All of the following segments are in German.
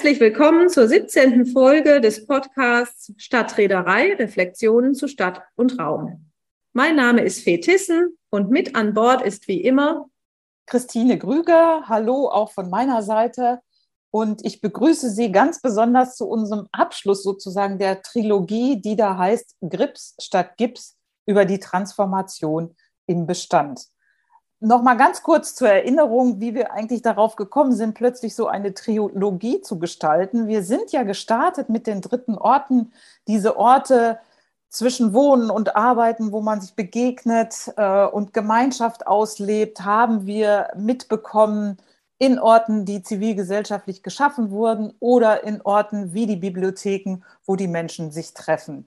Herzlich willkommen zur 17. Folge des Podcasts Stadtreederei, Reflexionen zu Stadt und Raum. Mein Name ist Fee Tissen und mit an Bord ist wie immer Christine Grüger. Hallo auch von meiner Seite. Und ich begrüße Sie ganz besonders zu unserem Abschluss sozusagen der Trilogie, die da heißt Grips statt Gips über die Transformation im Bestand. Nochmal ganz kurz zur Erinnerung, wie wir eigentlich darauf gekommen sind, plötzlich so eine Trilogie zu gestalten. Wir sind ja gestartet mit den dritten Orten, diese Orte zwischen Wohnen und Arbeiten, wo man sich begegnet äh, und Gemeinschaft auslebt, haben wir mitbekommen in Orten, die zivilgesellschaftlich geschaffen wurden oder in Orten wie die Bibliotheken, wo die Menschen sich treffen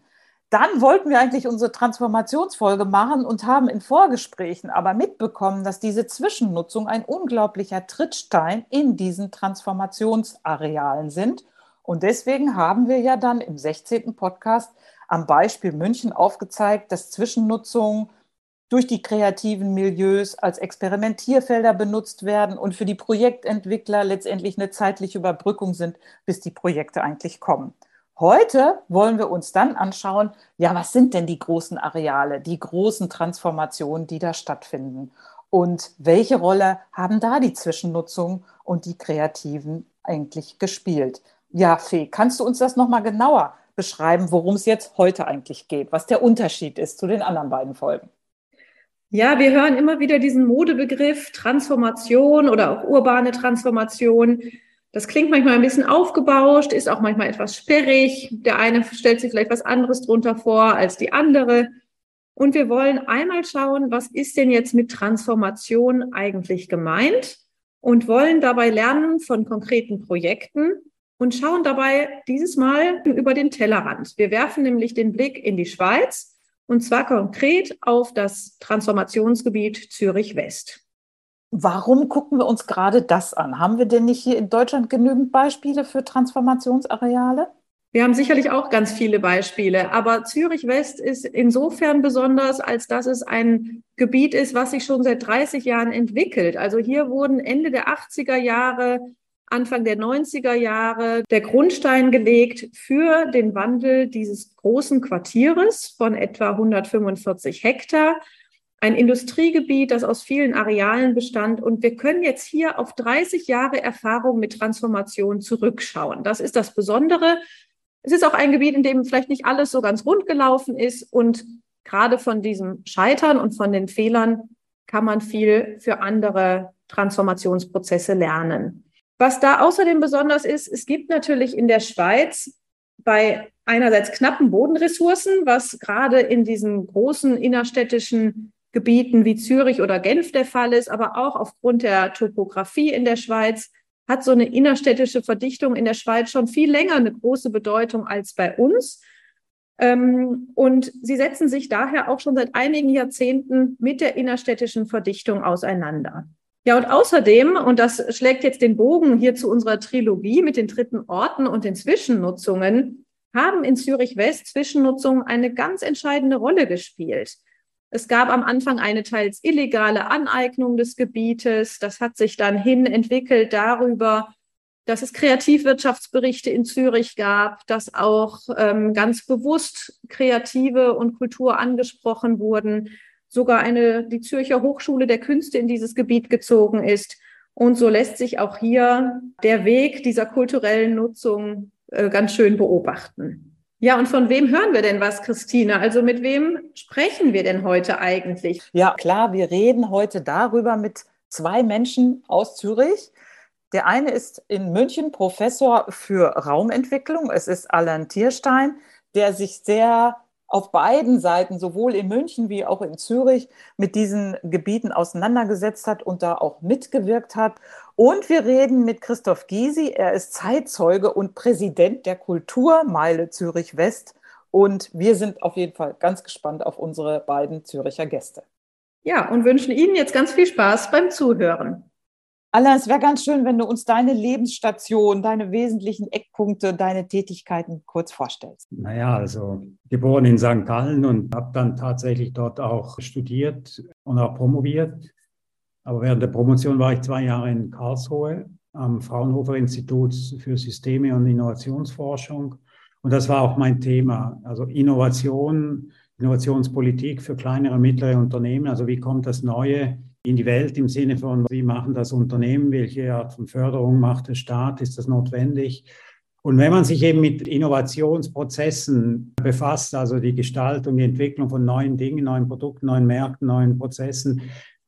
dann wollten wir eigentlich unsere Transformationsfolge machen und haben in Vorgesprächen aber mitbekommen, dass diese Zwischennutzung ein unglaublicher Trittstein in diesen Transformationsarealen sind. Und deswegen haben wir ja dann im 16. Podcast am Beispiel München aufgezeigt, dass Zwischennutzung durch die kreativen Milieus als Experimentierfelder benutzt werden und für die Projektentwickler letztendlich eine zeitliche Überbrückung sind, bis die Projekte eigentlich kommen. Heute wollen wir uns dann anschauen, ja, was sind denn die großen Areale, die großen Transformationen, die da stattfinden? Und welche Rolle haben da die Zwischennutzung und die Kreativen eigentlich gespielt? Ja, Fee, kannst du uns das nochmal genauer beschreiben, worum es jetzt heute eigentlich geht, was der Unterschied ist zu den anderen beiden Folgen? Ja, wir hören immer wieder diesen Modebegriff Transformation oder auch urbane Transformation. Das klingt manchmal ein bisschen aufgebauscht, ist auch manchmal etwas sperrig. Der eine stellt sich vielleicht was anderes drunter vor als die andere. Und wir wollen einmal schauen, was ist denn jetzt mit Transformation eigentlich gemeint und wollen dabei lernen von konkreten Projekten und schauen dabei dieses Mal über den Tellerrand. Wir werfen nämlich den Blick in die Schweiz und zwar konkret auf das Transformationsgebiet Zürich West. Warum gucken wir uns gerade das an? Haben wir denn nicht hier in Deutschland genügend Beispiele für Transformationsareale? Wir haben sicherlich auch ganz viele Beispiele, aber Zürich West ist insofern besonders, als dass es ein Gebiet ist, was sich schon seit 30 Jahren entwickelt. Also hier wurden Ende der 80er Jahre, Anfang der 90er Jahre der Grundstein gelegt für den Wandel dieses großen Quartieres von etwa 145 Hektar ein Industriegebiet, das aus vielen Arealen bestand. Und wir können jetzt hier auf 30 Jahre Erfahrung mit Transformation zurückschauen. Das ist das Besondere. Es ist auch ein Gebiet, in dem vielleicht nicht alles so ganz rund gelaufen ist. Und gerade von diesem Scheitern und von den Fehlern kann man viel für andere Transformationsprozesse lernen. Was da außerdem besonders ist, es gibt natürlich in der Schweiz bei einerseits knappen Bodenressourcen, was gerade in diesen großen innerstädtischen Gebieten wie Zürich oder Genf der Fall ist, aber auch aufgrund der Topografie in der Schweiz hat so eine innerstädtische Verdichtung in der Schweiz schon viel länger eine große Bedeutung als bei uns. Ähm, und sie setzen sich daher auch schon seit einigen Jahrzehnten mit der innerstädtischen Verdichtung auseinander. Ja, und außerdem, und das schlägt jetzt den Bogen hier zu unserer Trilogie mit den dritten Orten und den Zwischennutzungen, haben in Zürich West Zwischennutzungen eine ganz entscheidende Rolle gespielt. Es gab am Anfang eine teils illegale Aneignung des Gebietes. Das hat sich dann hin entwickelt darüber, dass es Kreativwirtschaftsberichte in Zürich gab, dass auch ähm, ganz bewusst Kreative und Kultur angesprochen wurden. Sogar eine, die Zürcher Hochschule der Künste in dieses Gebiet gezogen ist. Und so lässt sich auch hier der Weg dieser kulturellen Nutzung äh, ganz schön beobachten. Ja, und von wem hören wir denn was, Christine? Also mit wem sprechen wir denn heute eigentlich? Ja, klar, wir reden heute darüber mit zwei Menschen aus Zürich. Der eine ist in München Professor für Raumentwicklung. Es ist Alan Tierstein, der sich sehr auf beiden Seiten, sowohl in München wie auch in Zürich, mit diesen Gebieten auseinandergesetzt hat und da auch mitgewirkt hat. Und wir reden mit Christoph Gysi. Er ist Zeitzeuge und Präsident der Kulturmeile Zürich West. Und wir sind auf jeden Fall ganz gespannt auf unsere beiden Züricher Gäste. Ja, und wünschen Ihnen jetzt ganz viel Spaß beim Zuhören. Alain, es wäre ganz schön, wenn du uns deine Lebensstation, deine wesentlichen Eckpunkte, deine Tätigkeiten kurz vorstellst. Naja, also geboren in St. Gallen und habe dann tatsächlich dort auch studiert und auch promoviert. Aber während der Promotion war ich zwei Jahre in Karlsruhe am Fraunhofer Institut für Systeme und Innovationsforschung. Und das war auch mein Thema. Also Innovation, Innovationspolitik für kleinere und mittlere Unternehmen. Also wie kommt das Neue in die Welt im Sinne von, wie machen das Unternehmen, welche Art von Förderung macht der Staat, ist das notwendig? Und wenn man sich eben mit Innovationsprozessen befasst, also die Gestaltung, die Entwicklung von neuen Dingen, neuen Produkten, neuen Märkten, neuen Prozessen,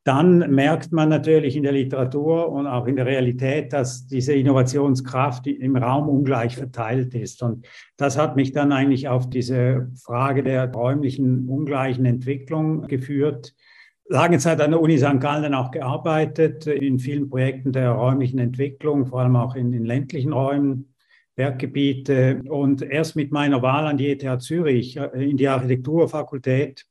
dann merkt man natürlich in der Literatur und auch in der Realität, dass diese Innovationskraft im Raum ungleich verteilt ist. Und das hat mich dann eigentlich auf diese Frage der räumlichen ungleichen Entwicklung geführt. Lange Zeit an der Uni St. Gallen auch gearbeitet, in vielen Projekten der räumlichen Entwicklung, vor allem auch in den ländlichen Räumen, Berggebiete. Und erst mit meiner Wahl an die ETH Zürich äh, in die Architekturfakultät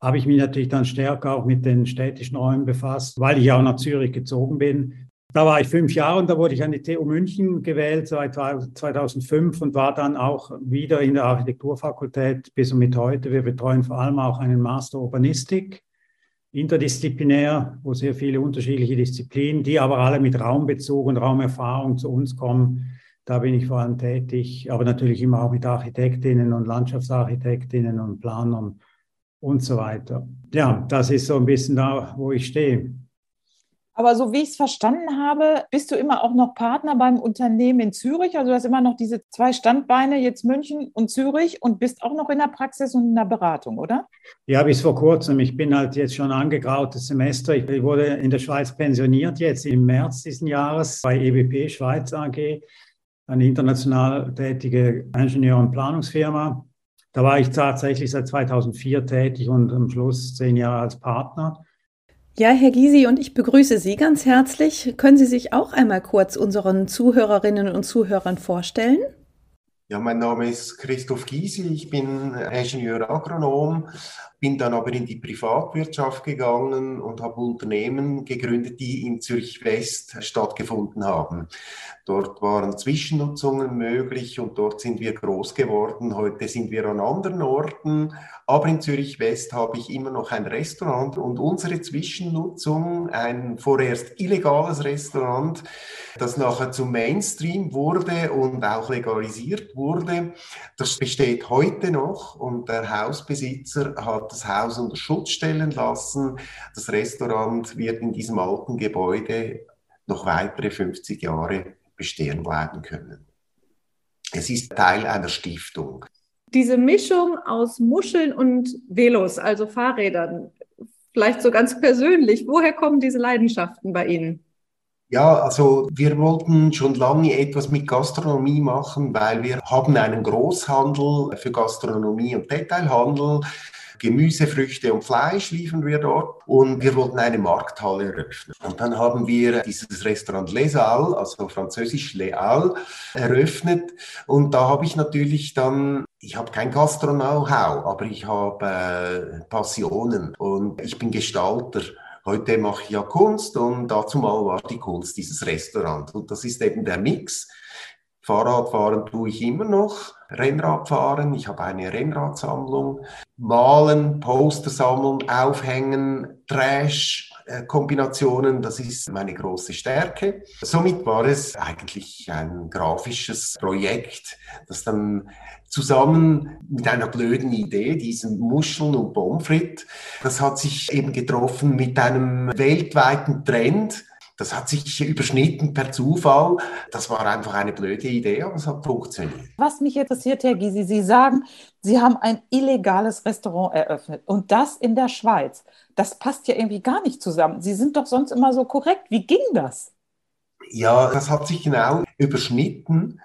habe ich mich natürlich dann stärker auch mit den städtischen Räumen befasst, weil ich auch nach Zürich gezogen bin. Da war ich fünf Jahre und da wurde ich an die TU München gewählt seit 2005 und war dann auch wieder in der Architekturfakultät bis und mit heute. Wir betreuen vor allem auch einen Master Urbanistik, interdisziplinär, wo sehr viele unterschiedliche Disziplinen, die aber alle mit Raumbezug und Raumerfahrung zu uns kommen. Da bin ich vor allem tätig, aber natürlich immer auch mit Architektinnen und Landschaftsarchitektinnen und Planern und so weiter. Ja, das ist so ein bisschen da, wo ich stehe. Aber so wie ich es verstanden habe, bist du immer auch noch Partner beim Unternehmen in Zürich. Also du hast immer noch diese zwei Standbeine, jetzt München und Zürich und bist auch noch in der Praxis und in der Beratung, oder? Ja, bis vor kurzem. Ich bin halt jetzt schon angegrautes Semester. Ich wurde in der Schweiz pensioniert, jetzt im März diesen Jahres bei EBP Schweiz AG, eine international tätige Ingenieur- und Planungsfirma. Da war ich tatsächlich seit 2004 tätig und am Schluss zehn Jahre als Partner. Ja, Herr Gysi, und ich begrüße Sie ganz herzlich. Können Sie sich auch einmal kurz unseren Zuhörerinnen und Zuhörern vorstellen? Ja, mein Name ist Christoph Gysi, ich bin Ingenieur-Agronom, bin dann aber in die Privatwirtschaft gegangen und habe Unternehmen gegründet, die in Zürich West stattgefunden haben. Dort waren Zwischennutzungen möglich und dort sind wir groß geworden. Heute sind wir an anderen Orten, aber in Zürich West habe ich immer noch ein Restaurant und unsere Zwischennutzung, ein vorerst illegales Restaurant, das nachher zum Mainstream wurde und auch legalisiert wurde, das besteht heute noch und der Hausbesitzer hat das Haus unter Schutz stellen lassen. Das Restaurant wird in diesem alten Gebäude noch weitere 50 Jahre bestehen bleiben können. Es ist Teil einer Stiftung. Diese Mischung aus Muscheln und Velos, also Fahrrädern, vielleicht so ganz persönlich, woher kommen diese Leidenschaften bei Ihnen? Ja, also wir wollten schon lange etwas mit Gastronomie machen, weil wir haben einen Großhandel für Gastronomie und Detailhandel Gemüse, Früchte und Fleisch liefern wir dort und wir wollten eine Markthalle eröffnen. Und dann haben wir dieses Restaurant Les Halles, also französisch Les Halles, eröffnet und da habe ich natürlich dann ich habe kein Gastro-Know-how, aber ich habe äh, Passionen und ich bin Gestalter. Heute mache ich ja Kunst und dazu mal war die Kunst dieses Restaurant. Und das ist eben der Mix. Fahrradfahren tue ich immer noch Rennradfahren, ich habe eine Rennradsammlung, malen, Poster sammeln, aufhängen, Trash, Kombinationen, das ist meine große Stärke. Somit war es eigentlich ein grafisches Projekt, das dann zusammen mit einer blöden Idee, diesen Muscheln und Pommes das hat sich eben getroffen mit einem weltweiten Trend, das hat sich überschnitten per Zufall. Das war einfach eine blöde Idee, aber es hat funktioniert. Was mich interessiert, Herr Gysi, Sie sagen, Sie haben ein illegales Restaurant eröffnet und das in der Schweiz. Das passt ja irgendwie gar nicht zusammen. Sie sind doch sonst immer so korrekt. Wie ging das? Ja, das hat sich genau überschnitten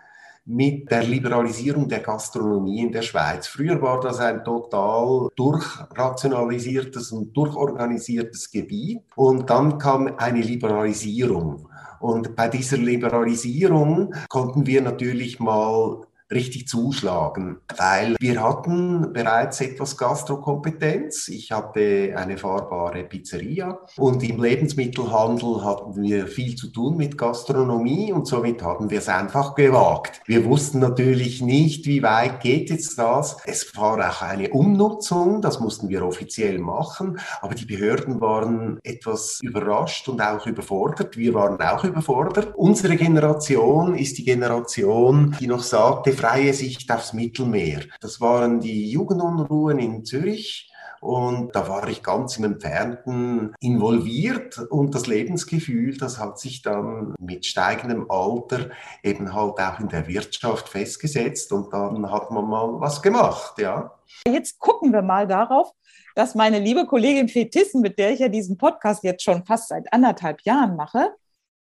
mit der Liberalisierung der Gastronomie in der Schweiz. Früher war das ein total durchrationalisiertes und durchorganisiertes Gebiet und dann kam eine Liberalisierung. Und bei dieser Liberalisierung konnten wir natürlich mal richtig zuschlagen, weil wir hatten bereits etwas Gastrokompetenz. Ich hatte eine fahrbare Pizzeria und im Lebensmittelhandel hatten wir viel zu tun mit Gastronomie und somit haben wir es einfach gewagt. Wir wussten natürlich nicht, wie weit geht jetzt das. Es war auch eine Umnutzung, das mussten wir offiziell machen, aber die Behörden waren etwas überrascht und auch überfordert. Wir waren auch überfordert. Unsere Generation ist die Generation, die noch sagte, freie Sicht aufs Mittelmeer. Das waren die Jugendunruhen in Zürich. Und da war ich ganz im Entfernten involviert und das Lebensgefühl, das hat sich dann mit steigendem Alter eben halt auch in der Wirtschaft festgesetzt und dann hat man mal was gemacht, ja. Jetzt gucken wir mal darauf, dass meine liebe Kollegin Fetissen, mit der ich ja diesen Podcast jetzt schon fast seit anderthalb Jahren mache,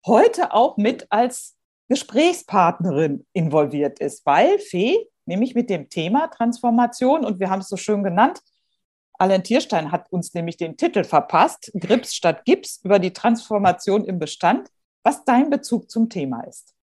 heute auch mit als Gesprächspartnerin involviert ist, weil Fee nämlich mit dem Thema Transformation, und wir haben es so schön genannt, Alan Tierstein hat uns nämlich den Titel verpasst, Grips statt Gips über die Transformation im Bestand, was dein Bezug zum Thema ist.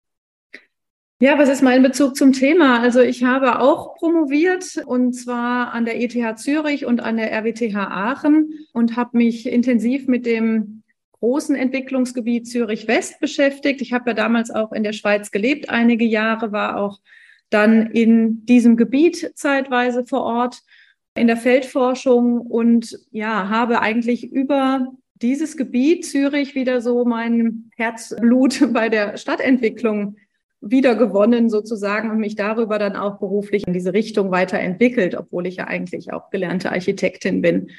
Ja, was ist mein Bezug zum Thema? Also ich habe auch promoviert und zwar an der ETH Zürich und an der RWTH Aachen und habe mich intensiv mit dem großen Entwicklungsgebiet Zürich West beschäftigt. Ich habe ja damals auch in der Schweiz gelebt, einige Jahre, war auch dann in diesem Gebiet zeitweise vor Ort in der Feldforschung und ja, habe eigentlich über dieses Gebiet Zürich wieder so mein Herzblut bei der Stadtentwicklung wiedergewonnen sozusagen und mich darüber dann auch beruflich in diese Richtung weiterentwickelt, obwohl ich ja eigentlich auch gelernte Architektin bin.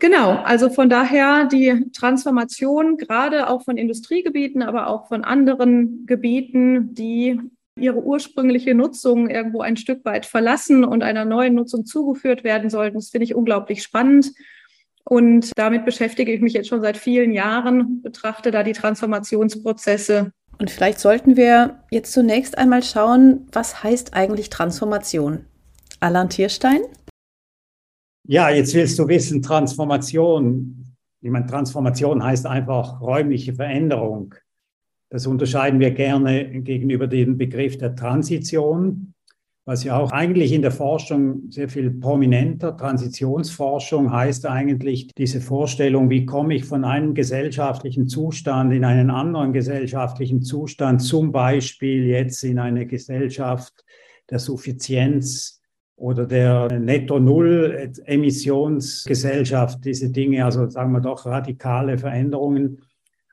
Genau, also von daher die Transformation gerade auch von Industriegebieten, aber auch von anderen Gebieten, die ihre ursprüngliche Nutzung irgendwo ein Stück weit verlassen und einer neuen Nutzung zugeführt werden sollten. Das finde ich unglaublich spannend. Und damit beschäftige ich mich jetzt schon seit vielen Jahren, betrachte da die Transformationsprozesse. Und vielleicht sollten wir jetzt zunächst einmal schauen, was heißt eigentlich Transformation? Alan Tierstein? Ja, jetzt willst du wissen, Transformation. Ich meine, Transformation heißt einfach räumliche Veränderung. Das unterscheiden wir gerne gegenüber dem Begriff der Transition, was ja auch eigentlich in der Forschung sehr viel prominenter. Transitionsforschung heißt eigentlich diese Vorstellung, wie komme ich von einem gesellschaftlichen Zustand in einen anderen gesellschaftlichen Zustand, zum Beispiel jetzt in eine Gesellschaft der Suffizienz, oder der Netto-Null-Emissionsgesellschaft, diese Dinge, also sagen wir doch radikale Veränderungen.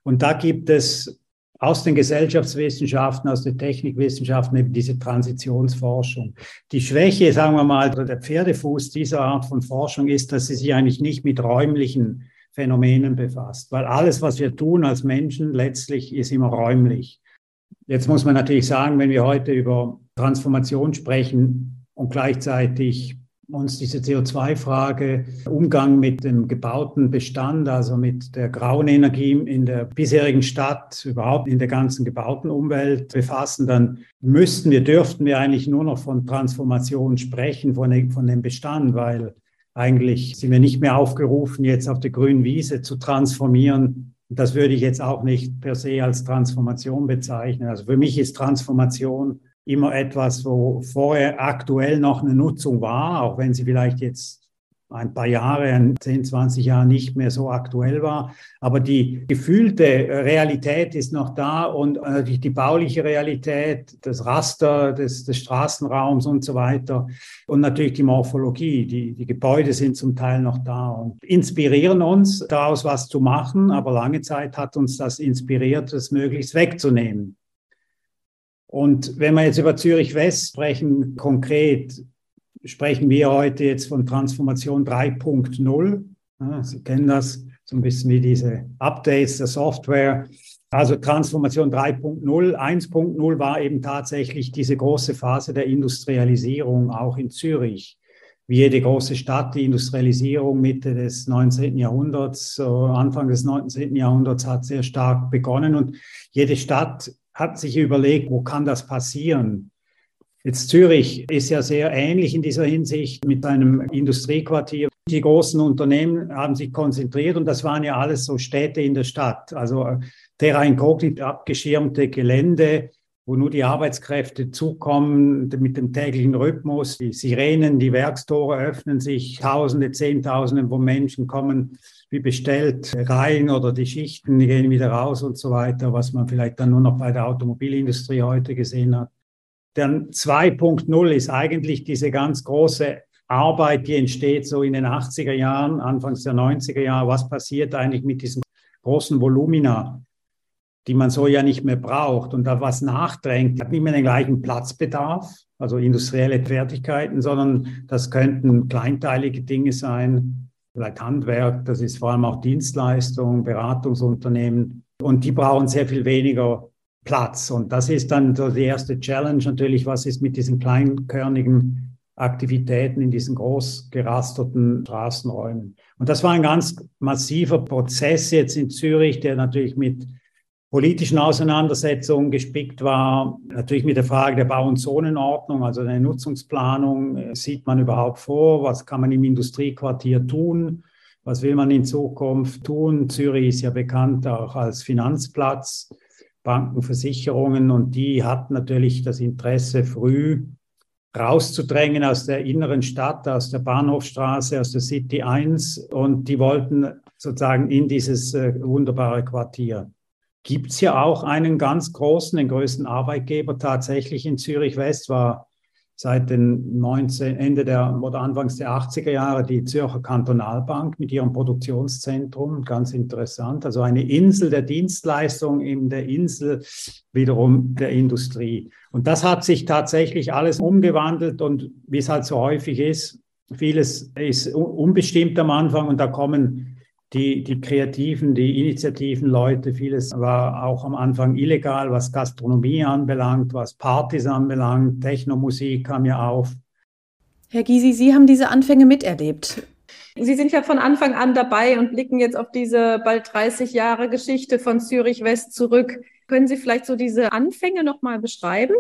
Und da gibt es aus den Gesellschaftswissenschaften, aus den Technikwissenschaften eben diese Transitionsforschung. Die Schwäche, sagen wir mal, oder der Pferdefuß dieser Art von Forschung ist, dass sie sich eigentlich nicht mit räumlichen Phänomenen befasst, weil alles, was wir tun als Menschen, letztlich ist immer räumlich. Jetzt muss man natürlich sagen, wenn wir heute über Transformation sprechen, und gleichzeitig uns diese CO2-Frage, Umgang mit dem gebauten Bestand, also mit der grauen Energie in der bisherigen Stadt, überhaupt in der ganzen gebauten Umwelt befassen, dann müssten wir, dürften wir eigentlich nur noch von Transformation sprechen, von, von dem Bestand, weil eigentlich sind wir nicht mehr aufgerufen, jetzt auf der grünen Wiese zu transformieren. Das würde ich jetzt auch nicht per se als Transformation bezeichnen. Also für mich ist Transformation immer etwas, wo vorher aktuell noch eine Nutzung war, auch wenn sie vielleicht jetzt ein paar Jahre, 10, 20 Jahre nicht mehr so aktuell war. Aber die gefühlte Realität ist noch da und natürlich die bauliche Realität, das Raster des, des Straßenraums und so weiter und natürlich die Morphologie. Die, die Gebäude sind zum Teil noch da und inspirieren uns, daraus was zu machen. Aber lange Zeit hat uns das inspiriert, es möglichst wegzunehmen. Und wenn wir jetzt über Zürich West sprechen, konkret sprechen wir heute jetzt von Transformation 3.0. Ja, Sie kennen das so ein bisschen wie diese Updates der Software. Also Transformation 3.0, 1.0 war eben tatsächlich diese große Phase der Industrialisierung auch in Zürich. Wie jede große Stadt, die Industrialisierung Mitte des 19. Jahrhunderts, Anfang des 19. Jahrhunderts hat sehr stark begonnen und jede Stadt hat sich überlegt, wo kann das passieren? Jetzt Zürich ist ja sehr ähnlich in dieser Hinsicht mit einem Industriequartier. Die großen Unternehmen haben sich konzentriert und das waren ja alles so Städte in der Stadt. Also Terra Incognita, abgeschirmte Gelände, wo nur die Arbeitskräfte zukommen mit dem täglichen Rhythmus. Die Sirenen, die Werkstore öffnen sich, Tausende, Zehntausende von Menschen kommen wie bestellt rein oder die Schichten gehen wieder raus und so weiter, was man vielleicht dann nur noch bei der Automobilindustrie heute gesehen hat. Dann 2.0 ist eigentlich diese ganz große Arbeit, die entsteht so in den 80er Jahren, Anfangs der 90er Jahre. Was passiert eigentlich mit diesen großen Volumina? die man so ja nicht mehr braucht und da was nachdrängt, hat nicht mehr den gleichen Platzbedarf, also industrielle Fertigkeiten, sondern das könnten kleinteilige Dinge sein, vielleicht Handwerk, das ist vor allem auch Dienstleistung, Beratungsunternehmen und die brauchen sehr viel weniger Platz. Und das ist dann so die erste Challenge natürlich, was ist mit diesen kleinkörnigen Aktivitäten in diesen groß gerasterten Straßenräumen. Und das war ein ganz massiver Prozess jetzt in Zürich, der natürlich mit politischen Auseinandersetzungen gespickt war. Natürlich mit der Frage der Bau- und Zonenordnung, also der Nutzungsplanung. Äh, sieht man überhaupt vor? Was kann man im Industriequartier tun? Was will man in Zukunft tun? Zürich ist ja bekannt auch als Finanzplatz, Banken, Versicherungen und die hatten natürlich das Interesse, früh rauszudrängen aus der inneren Stadt, aus der Bahnhofstraße, aus der City 1 und die wollten sozusagen in dieses äh, wunderbare Quartier gibt es ja auch einen ganz großen, den größten Arbeitgeber tatsächlich in Zürich West, war seit den 19, Ende der oder Anfangs der 80er Jahre die Zürcher Kantonalbank mit ihrem Produktionszentrum. Ganz interessant. Also eine Insel der Dienstleistung in der Insel wiederum der Industrie. Und das hat sich tatsächlich alles umgewandelt und wie es halt so häufig ist, vieles ist unbestimmt am Anfang und da kommen die, die Kreativen, die Initiativen, Leute, vieles war auch am Anfang illegal, was Gastronomie anbelangt, was Partys anbelangt, Technomusik kam ja auf. Herr Gysi, Sie haben diese Anfänge miterlebt. Sie sind ja von Anfang an dabei und blicken jetzt auf diese bald 30 Jahre Geschichte von Zürich West zurück. Können Sie vielleicht so diese Anfänge nochmal beschreiben?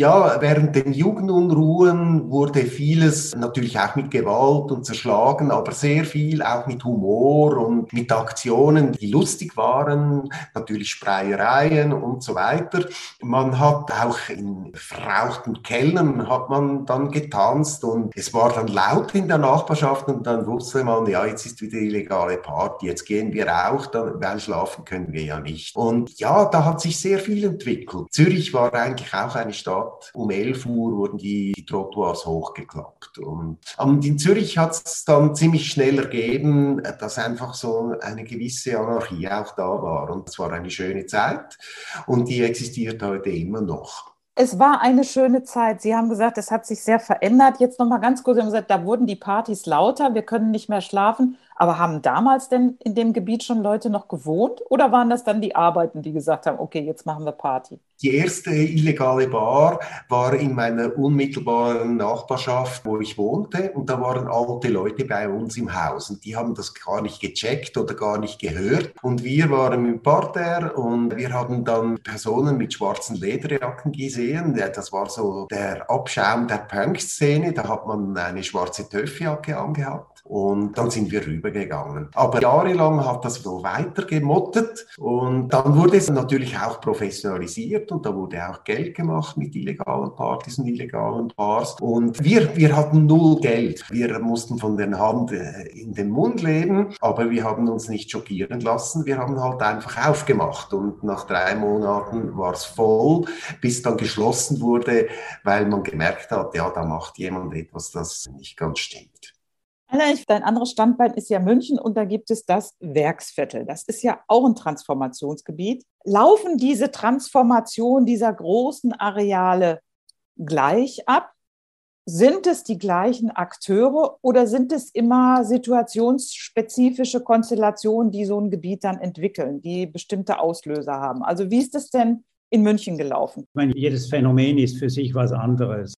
Ja, während den Jugendunruhen wurde vieles natürlich auch mit Gewalt und zerschlagen, aber sehr viel auch mit Humor und mit Aktionen, die lustig waren, natürlich Spreiereien und so weiter. Man hat auch in verrauchten Kellern hat man dann getanzt und es war dann laut in der Nachbarschaft und dann wusste man, ja, jetzt ist wieder illegale Party, jetzt gehen wir auch, dann, weil schlafen können wir ja nicht. Und ja, da hat sich sehr viel entwickelt. Zürich war eigentlich auch eine Stadt, Stadt. Um 11 Uhr wurden die, die Trottoirs hochgeklappt. Und, und in Zürich hat es dann ziemlich schnell ergeben, dass einfach so eine gewisse Anarchie auch da war. Und es war eine schöne Zeit und die existiert heute immer noch. Es war eine schöne Zeit. Sie haben gesagt, es hat sich sehr verändert. Jetzt noch mal ganz kurz, Sie haben gesagt, da wurden die Partys lauter, wir können nicht mehr schlafen. Aber haben damals denn in dem Gebiet schon Leute noch gewohnt oder waren das dann die Arbeiten, die gesagt haben, okay, jetzt machen wir Party? Die erste illegale Bar war in meiner unmittelbaren Nachbarschaft, wo ich wohnte. Und da waren alte Leute bei uns im Haus. Und die haben das gar nicht gecheckt oder gar nicht gehört. Und wir waren im Parterre und wir haben dann Personen mit schwarzen Lederjacken gesehen. Das war so der Abschaum der Punk-Szene. Da hat man eine schwarze Töffjacke angehabt. Und dann sind wir rübergegangen. Aber jahrelang hat das so weitergemottet und dann wurde es natürlich auch professionalisiert und da wurde auch Geld gemacht mit illegalen Partys und illegalen Bars. Und wir, wir hatten null Geld. Wir mussten von der Hand äh, in den Mund leben, aber wir haben uns nicht schockieren lassen. Wir haben halt einfach aufgemacht und nach drei Monaten war es voll, bis dann geschlossen wurde, weil man gemerkt hat, ja, da macht jemand etwas, das nicht ganz stimmt. Dein anderes Standbein ist ja München und da gibt es das Werksviertel. Das ist ja auch ein Transformationsgebiet. Laufen diese Transformation dieser großen Areale gleich ab? Sind es die gleichen Akteure oder sind es immer situationsspezifische Konstellationen, die so ein Gebiet dann entwickeln, die bestimmte Auslöser haben? Also wie ist es denn in München gelaufen? Ich meine, jedes Phänomen ist für sich was anderes.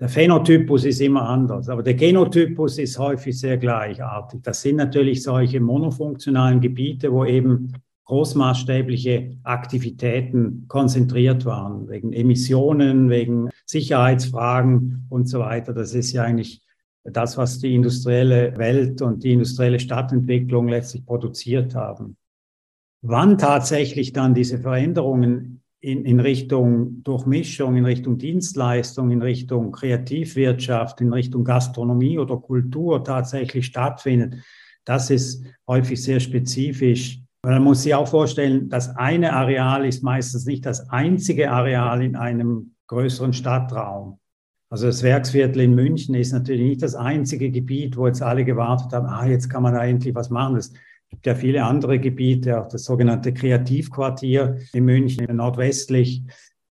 Der Phänotypus ist immer anders, aber der Genotypus ist häufig sehr gleichartig. Das sind natürlich solche monofunktionalen Gebiete, wo eben großmaßstäbliche Aktivitäten konzentriert waren, wegen Emissionen, wegen Sicherheitsfragen und so weiter. Das ist ja eigentlich das, was die industrielle Welt und die industrielle Stadtentwicklung letztlich produziert haben. Wann tatsächlich dann diese Veränderungen in, in Richtung Durchmischung, in Richtung Dienstleistung, in Richtung Kreativwirtschaft, in Richtung Gastronomie oder Kultur tatsächlich stattfindet, das ist häufig sehr spezifisch. Man muss sich auch vorstellen, das eine Areal ist meistens nicht das einzige Areal in einem größeren Stadtraum. Also das Werksviertel in München ist natürlich nicht das einzige Gebiet, wo jetzt alle gewartet haben, ah, jetzt kann man da endlich was machen. Es gibt ja viele andere Gebiete, auch das sogenannte Kreativquartier in München, nordwestlich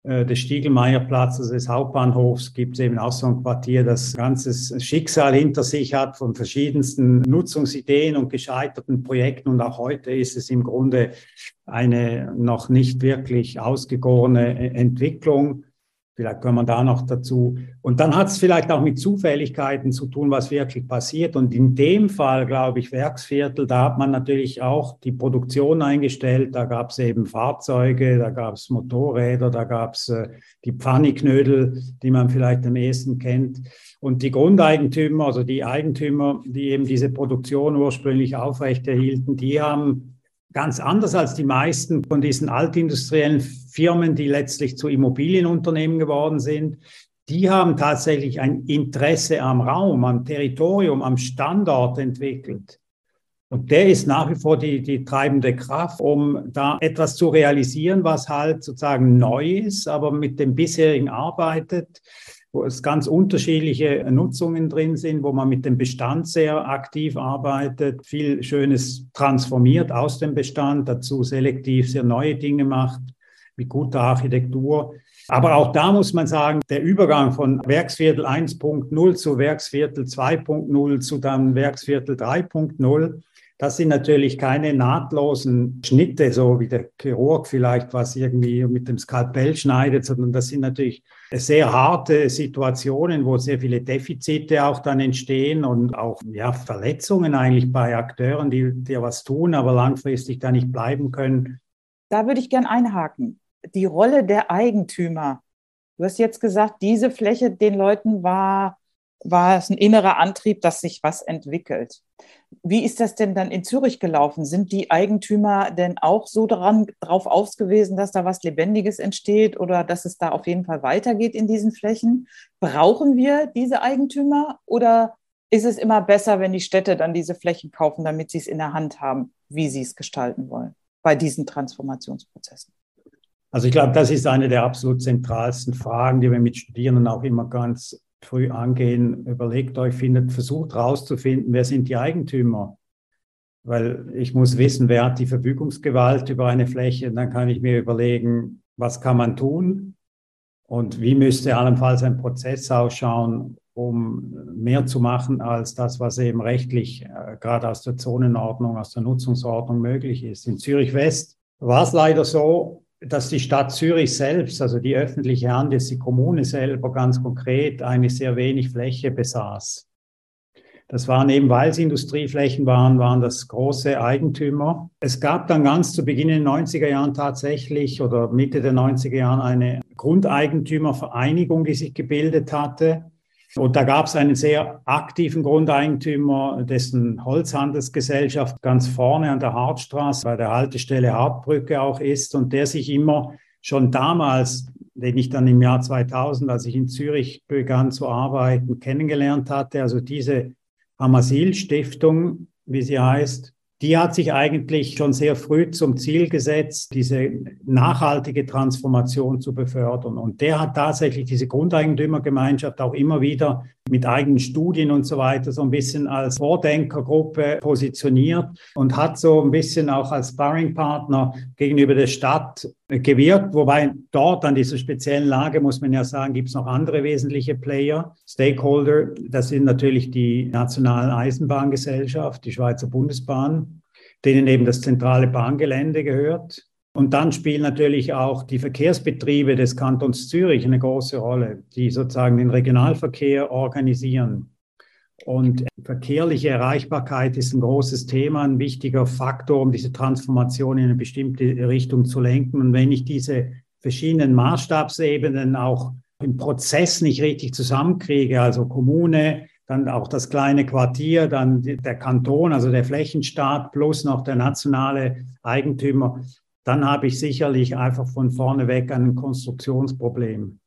äh, des Stiegelmeierplatzes, des Hauptbahnhofs, gibt es eben auch so ein Quartier, das ganzes Schicksal hinter sich hat von verschiedensten Nutzungsideen und gescheiterten Projekten. Und auch heute ist es im Grunde eine noch nicht wirklich ausgegorene Entwicklung. Vielleicht kommt man da noch dazu. Und dann hat es vielleicht auch mit Zufälligkeiten zu tun, was wirklich passiert. Und in dem Fall, glaube ich, Werksviertel, da hat man natürlich auch die Produktion eingestellt. Da gab es eben Fahrzeuge, da gab es Motorräder, da gab es äh, die Pfanniknödel, die man vielleicht am ehesten kennt. Und die Grundeigentümer, also die Eigentümer, die eben diese Produktion ursprünglich aufrechterhielten, die haben ganz anders als die meisten von diesen altindustriellen Firmen, die letztlich zu Immobilienunternehmen geworden sind. Die haben tatsächlich ein Interesse am Raum, am Territorium, am Standort entwickelt. Und der ist nach wie vor die, die treibende Kraft, um da etwas zu realisieren, was halt sozusagen neu ist, aber mit dem bisherigen arbeitet wo es ganz unterschiedliche Nutzungen drin sind, wo man mit dem Bestand sehr aktiv arbeitet, viel Schönes transformiert aus dem Bestand, dazu selektiv sehr neue Dinge macht, mit guter Architektur. Aber auch da muss man sagen, der Übergang von Werksviertel 1.0 zu Werksviertel 2.0 zu dann Werksviertel 3.0, das sind natürlich keine nahtlosen Schnitte, so wie der Chirurg vielleicht was irgendwie mit dem Skalpell schneidet, sondern das sind natürlich sehr harte Situationen, wo sehr viele Defizite auch dann entstehen und auch ja, Verletzungen eigentlich bei Akteuren, die, die was tun, aber langfristig da nicht bleiben können. Da würde ich gern einhaken. Die Rolle der Eigentümer. Du hast jetzt gesagt, diese Fläche den Leuten war war es ein innerer Antrieb, dass sich was entwickelt. Wie ist das denn dann in Zürich gelaufen? Sind die Eigentümer denn auch so daran, darauf ausgewiesen, dass da was Lebendiges entsteht oder dass es da auf jeden Fall weitergeht in diesen Flächen? Brauchen wir diese Eigentümer oder ist es immer besser, wenn die Städte dann diese Flächen kaufen, damit sie es in der Hand haben, wie sie es gestalten wollen bei diesen Transformationsprozessen? Also ich glaube, das ist eine der absolut zentralsten Fragen, die wir mit Studierenden auch immer ganz früh angehen, überlegt euch, findet, versucht herauszufinden, wer sind die Eigentümer. Weil ich muss wissen, wer hat die Verfügungsgewalt über eine Fläche. Dann kann ich mir überlegen, was kann man tun und wie müsste allenfalls ein Prozess ausschauen, um mehr zu machen als das, was eben rechtlich äh, gerade aus der Zonenordnung, aus der Nutzungsordnung möglich ist. In Zürich West war es leider so, dass die Stadt Zürich selbst, also die öffentliche Hand, jetzt die Kommune selber ganz konkret, eigentlich sehr wenig Fläche besaß. Das waren eben, weil es Industrieflächen waren, waren das große Eigentümer. Es gab dann ganz zu Beginn in den 90er Jahren tatsächlich oder Mitte der 90er Jahren eine Grundeigentümervereinigung, die sich gebildet hatte. Und da gab es einen sehr aktiven Grundeigentümer, dessen Holzhandelsgesellschaft ganz vorne an der Hartstraße bei der Haltestelle Hartbrücke auch ist und der sich immer schon damals, den ich dann im Jahr 2000, als ich in Zürich begann zu arbeiten, kennengelernt hatte. Also diese Amasil Stiftung, wie sie heißt, die hat sich eigentlich schon sehr früh zum Ziel gesetzt, diese nachhaltige Transformation zu befördern. Und der hat tatsächlich diese Grundeigentümergemeinschaft auch immer wieder mit eigenen Studien und so weiter so ein bisschen als Vordenkergruppe positioniert und hat so ein bisschen auch als Sparringpartner gegenüber der Stadt gewirkt, wobei dort an dieser speziellen Lage, muss man ja sagen, gibt es noch andere wesentliche Player, Stakeholder. Das sind natürlich die Nationale Eisenbahngesellschaft, die Schweizer Bundesbahn, denen eben das zentrale Bahngelände gehört. Und dann spielen natürlich auch die Verkehrsbetriebe des Kantons Zürich eine große Rolle, die sozusagen den Regionalverkehr organisieren. Und verkehrliche Erreichbarkeit ist ein großes Thema, ein wichtiger Faktor, um diese Transformation in eine bestimmte Richtung zu lenken. Und wenn ich diese verschiedenen Maßstabsebenen auch im Prozess nicht richtig zusammenkriege, also Kommune, dann auch das kleine Quartier, dann der Kanton, also der Flächenstaat plus noch der nationale Eigentümer, dann habe ich sicherlich einfach von vorne weg ein Konstruktionsproblem.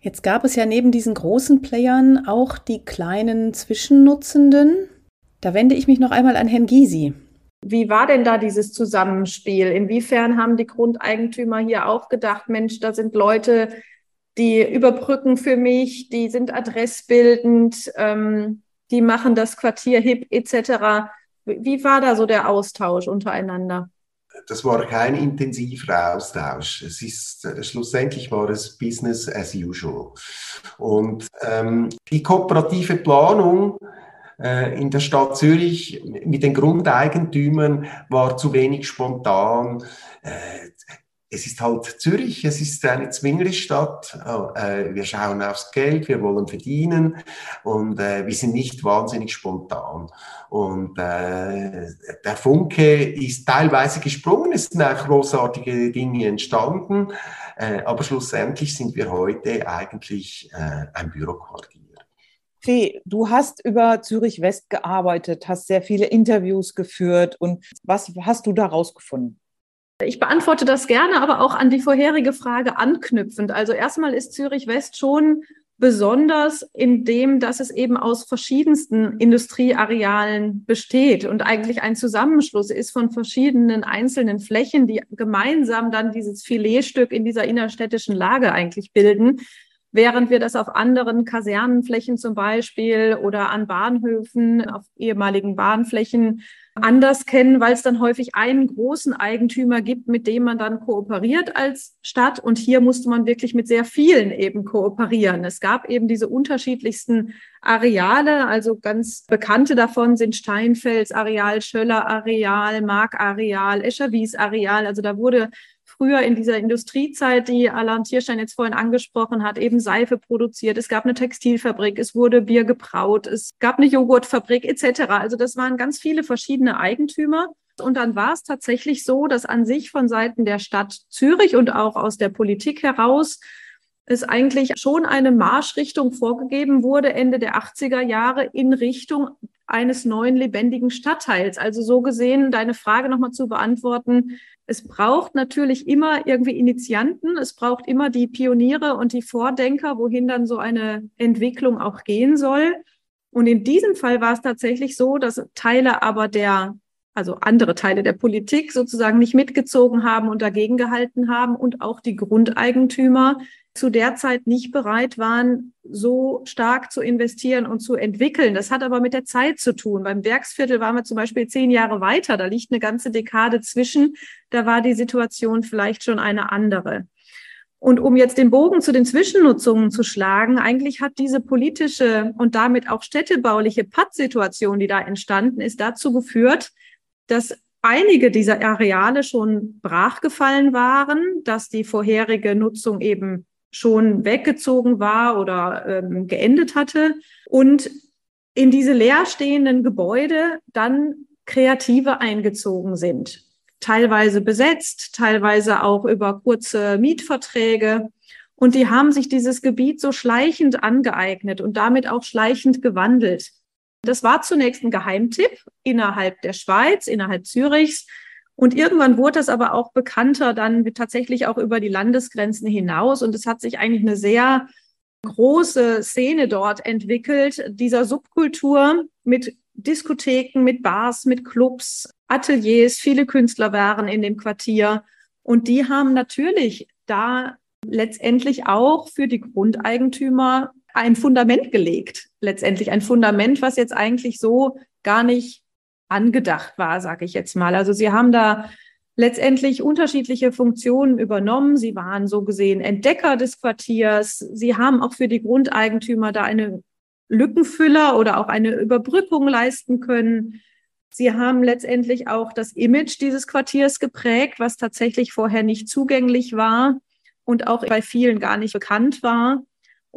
Jetzt gab es ja neben diesen großen Playern auch die kleinen Zwischennutzenden. Da wende ich mich noch einmal an Herrn Gysi. Wie war denn da dieses Zusammenspiel? Inwiefern haben die Grundeigentümer hier auch gedacht, Mensch, da sind Leute, die überbrücken für mich, die sind adressbildend, ähm, die machen das Quartier hip etc. Wie war da so der Austausch untereinander? Das war kein intensiver Austausch. Es ist äh, schlussendlich war es Business as usual. Und ähm, die kooperative Planung äh, in der Stadt Zürich mit den Grundeigentümern war zu wenig spontan. Äh, es ist halt Zürich, es ist eine Zwingerstadt. Äh, wir schauen aufs Geld, wir wollen verdienen und äh, wir sind nicht wahnsinnig spontan. Und äh, der Funke ist teilweise gesprungen, es sind auch großartige Dinge entstanden, äh, aber schlussendlich sind wir heute eigentlich ein Büroquartier. Fee, du hast über Zürich West gearbeitet, hast sehr viele Interviews geführt und was hast du da rausgefunden? Ich beantworte das gerne, aber auch an die vorherige Frage anknüpfend. Also erstmal ist Zürich West schon besonders in dem, dass es eben aus verschiedensten Industriearealen besteht und eigentlich ein Zusammenschluss ist von verschiedenen einzelnen Flächen, die gemeinsam dann dieses Filetstück in dieser innerstädtischen Lage eigentlich bilden. Während wir das auf anderen Kasernenflächen zum Beispiel oder an Bahnhöfen, auf ehemaligen Bahnflächen anders kennen, weil es dann häufig einen großen Eigentümer gibt, mit dem man dann kooperiert als Stadt. Und hier musste man wirklich mit sehr vielen eben kooperieren. Es gab eben diese unterschiedlichsten Areale, also ganz bekannte davon sind Steinfels Areal, Schöller Areal, Mark Areal, Escherwies Areal. Also da wurde früher in dieser Industriezeit, die Alan Tierstein jetzt vorhin angesprochen hat, eben Seife produziert. Es gab eine Textilfabrik, es wurde Bier gebraut, es gab eine Joghurtfabrik etc. Also das waren ganz viele verschiedene Eigentümer. Und dann war es tatsächlich so, dass an sich von Seiten der Stadt Zürich und auch aus der Politik heraus es eigentlich schon eine Marschrichtung vorgegeben wurde, Ende der 80er Jahre in Richtung eines neuen lebendigen Stadtteils. Also so gesehen, deine Frage nochmal zu beantworten. Es braucht natürlich immer irgendwie Initianten. Es braucht immer die Pioniere und die Vordenker, wohin dann so eine Entwicklung auch gehen soll. Und in diesem Fall war es tatsächlich so, dass Teile aber der also andere Teile der Politik sozusagen nicht mitgezogen haben und dagegen gehalten haben und auch die Grundeigentümer zu der Zeit nicht bereit waren, so stark zu investieren und zu entwickeln. Das hat aber mit der Zeit zu tun. Beim Werksviertel waren wir zum Beispiel zehn Jahre weiter. Da liegt eine ganze Dekade zwischen. Da war die Situation vielleicht schon eine andere. Und um jetzt den Bogen zu den Zwischennutzungen zu schlagen, eigentlich hat diese politische und damit auch städtebauliche Pattsituation, die da entstanden ist, dazu geführt, dass einige dieser Areale schon brachgefallen waren, dass die vorherige Nutzung eben schon weggezogen war oder ähm, geendet hatte und in diese leerstehenden Gebäude dann Kreative eingezogen sind. Teilweise besetzt, teilweise auch über kurze Mietverträge. Und die haben sich dieses Gebiet so schleichend angeeignet und damit auch schleichend gewandelt. Das war zunächst ein Geheimtipp innerhalb der Schweiz, innerhalb Zürichs. Und irgendwann wurde das aber auch bekannter, dann tatsächlich auch über die Landesgrenzen hinaus. Und es hat sich eigentlich eine sehr große Szene dort entwickelt, dieser Subkultur mit Diskotheken, mit Bars, mit Clubs, Ateliers. Viele Künstler waren in dem Quartier. Und die haben natürlich da letztendlich auch für die Grundeigentümer ein Fundament gelegt, letztendlich ein Fundament, was jetzt eigentlich so gar nicht angedacht war, sage ich jetzt mal. Also sie haben da letztendlich unterschiedliche Funktionen übernommen. Sie waren so gesehen Entdecker des Quartiers. Sie haben auch für die Grundeigentümer da eine Lückenfüller oder auch eine Überbrückung leisten können. Sie haben letztendlich auch das Image dieses Quartiers geprägt, was tatsächlich vorher nicht zugänglich war und auch bei vielen gar nicht bekannt war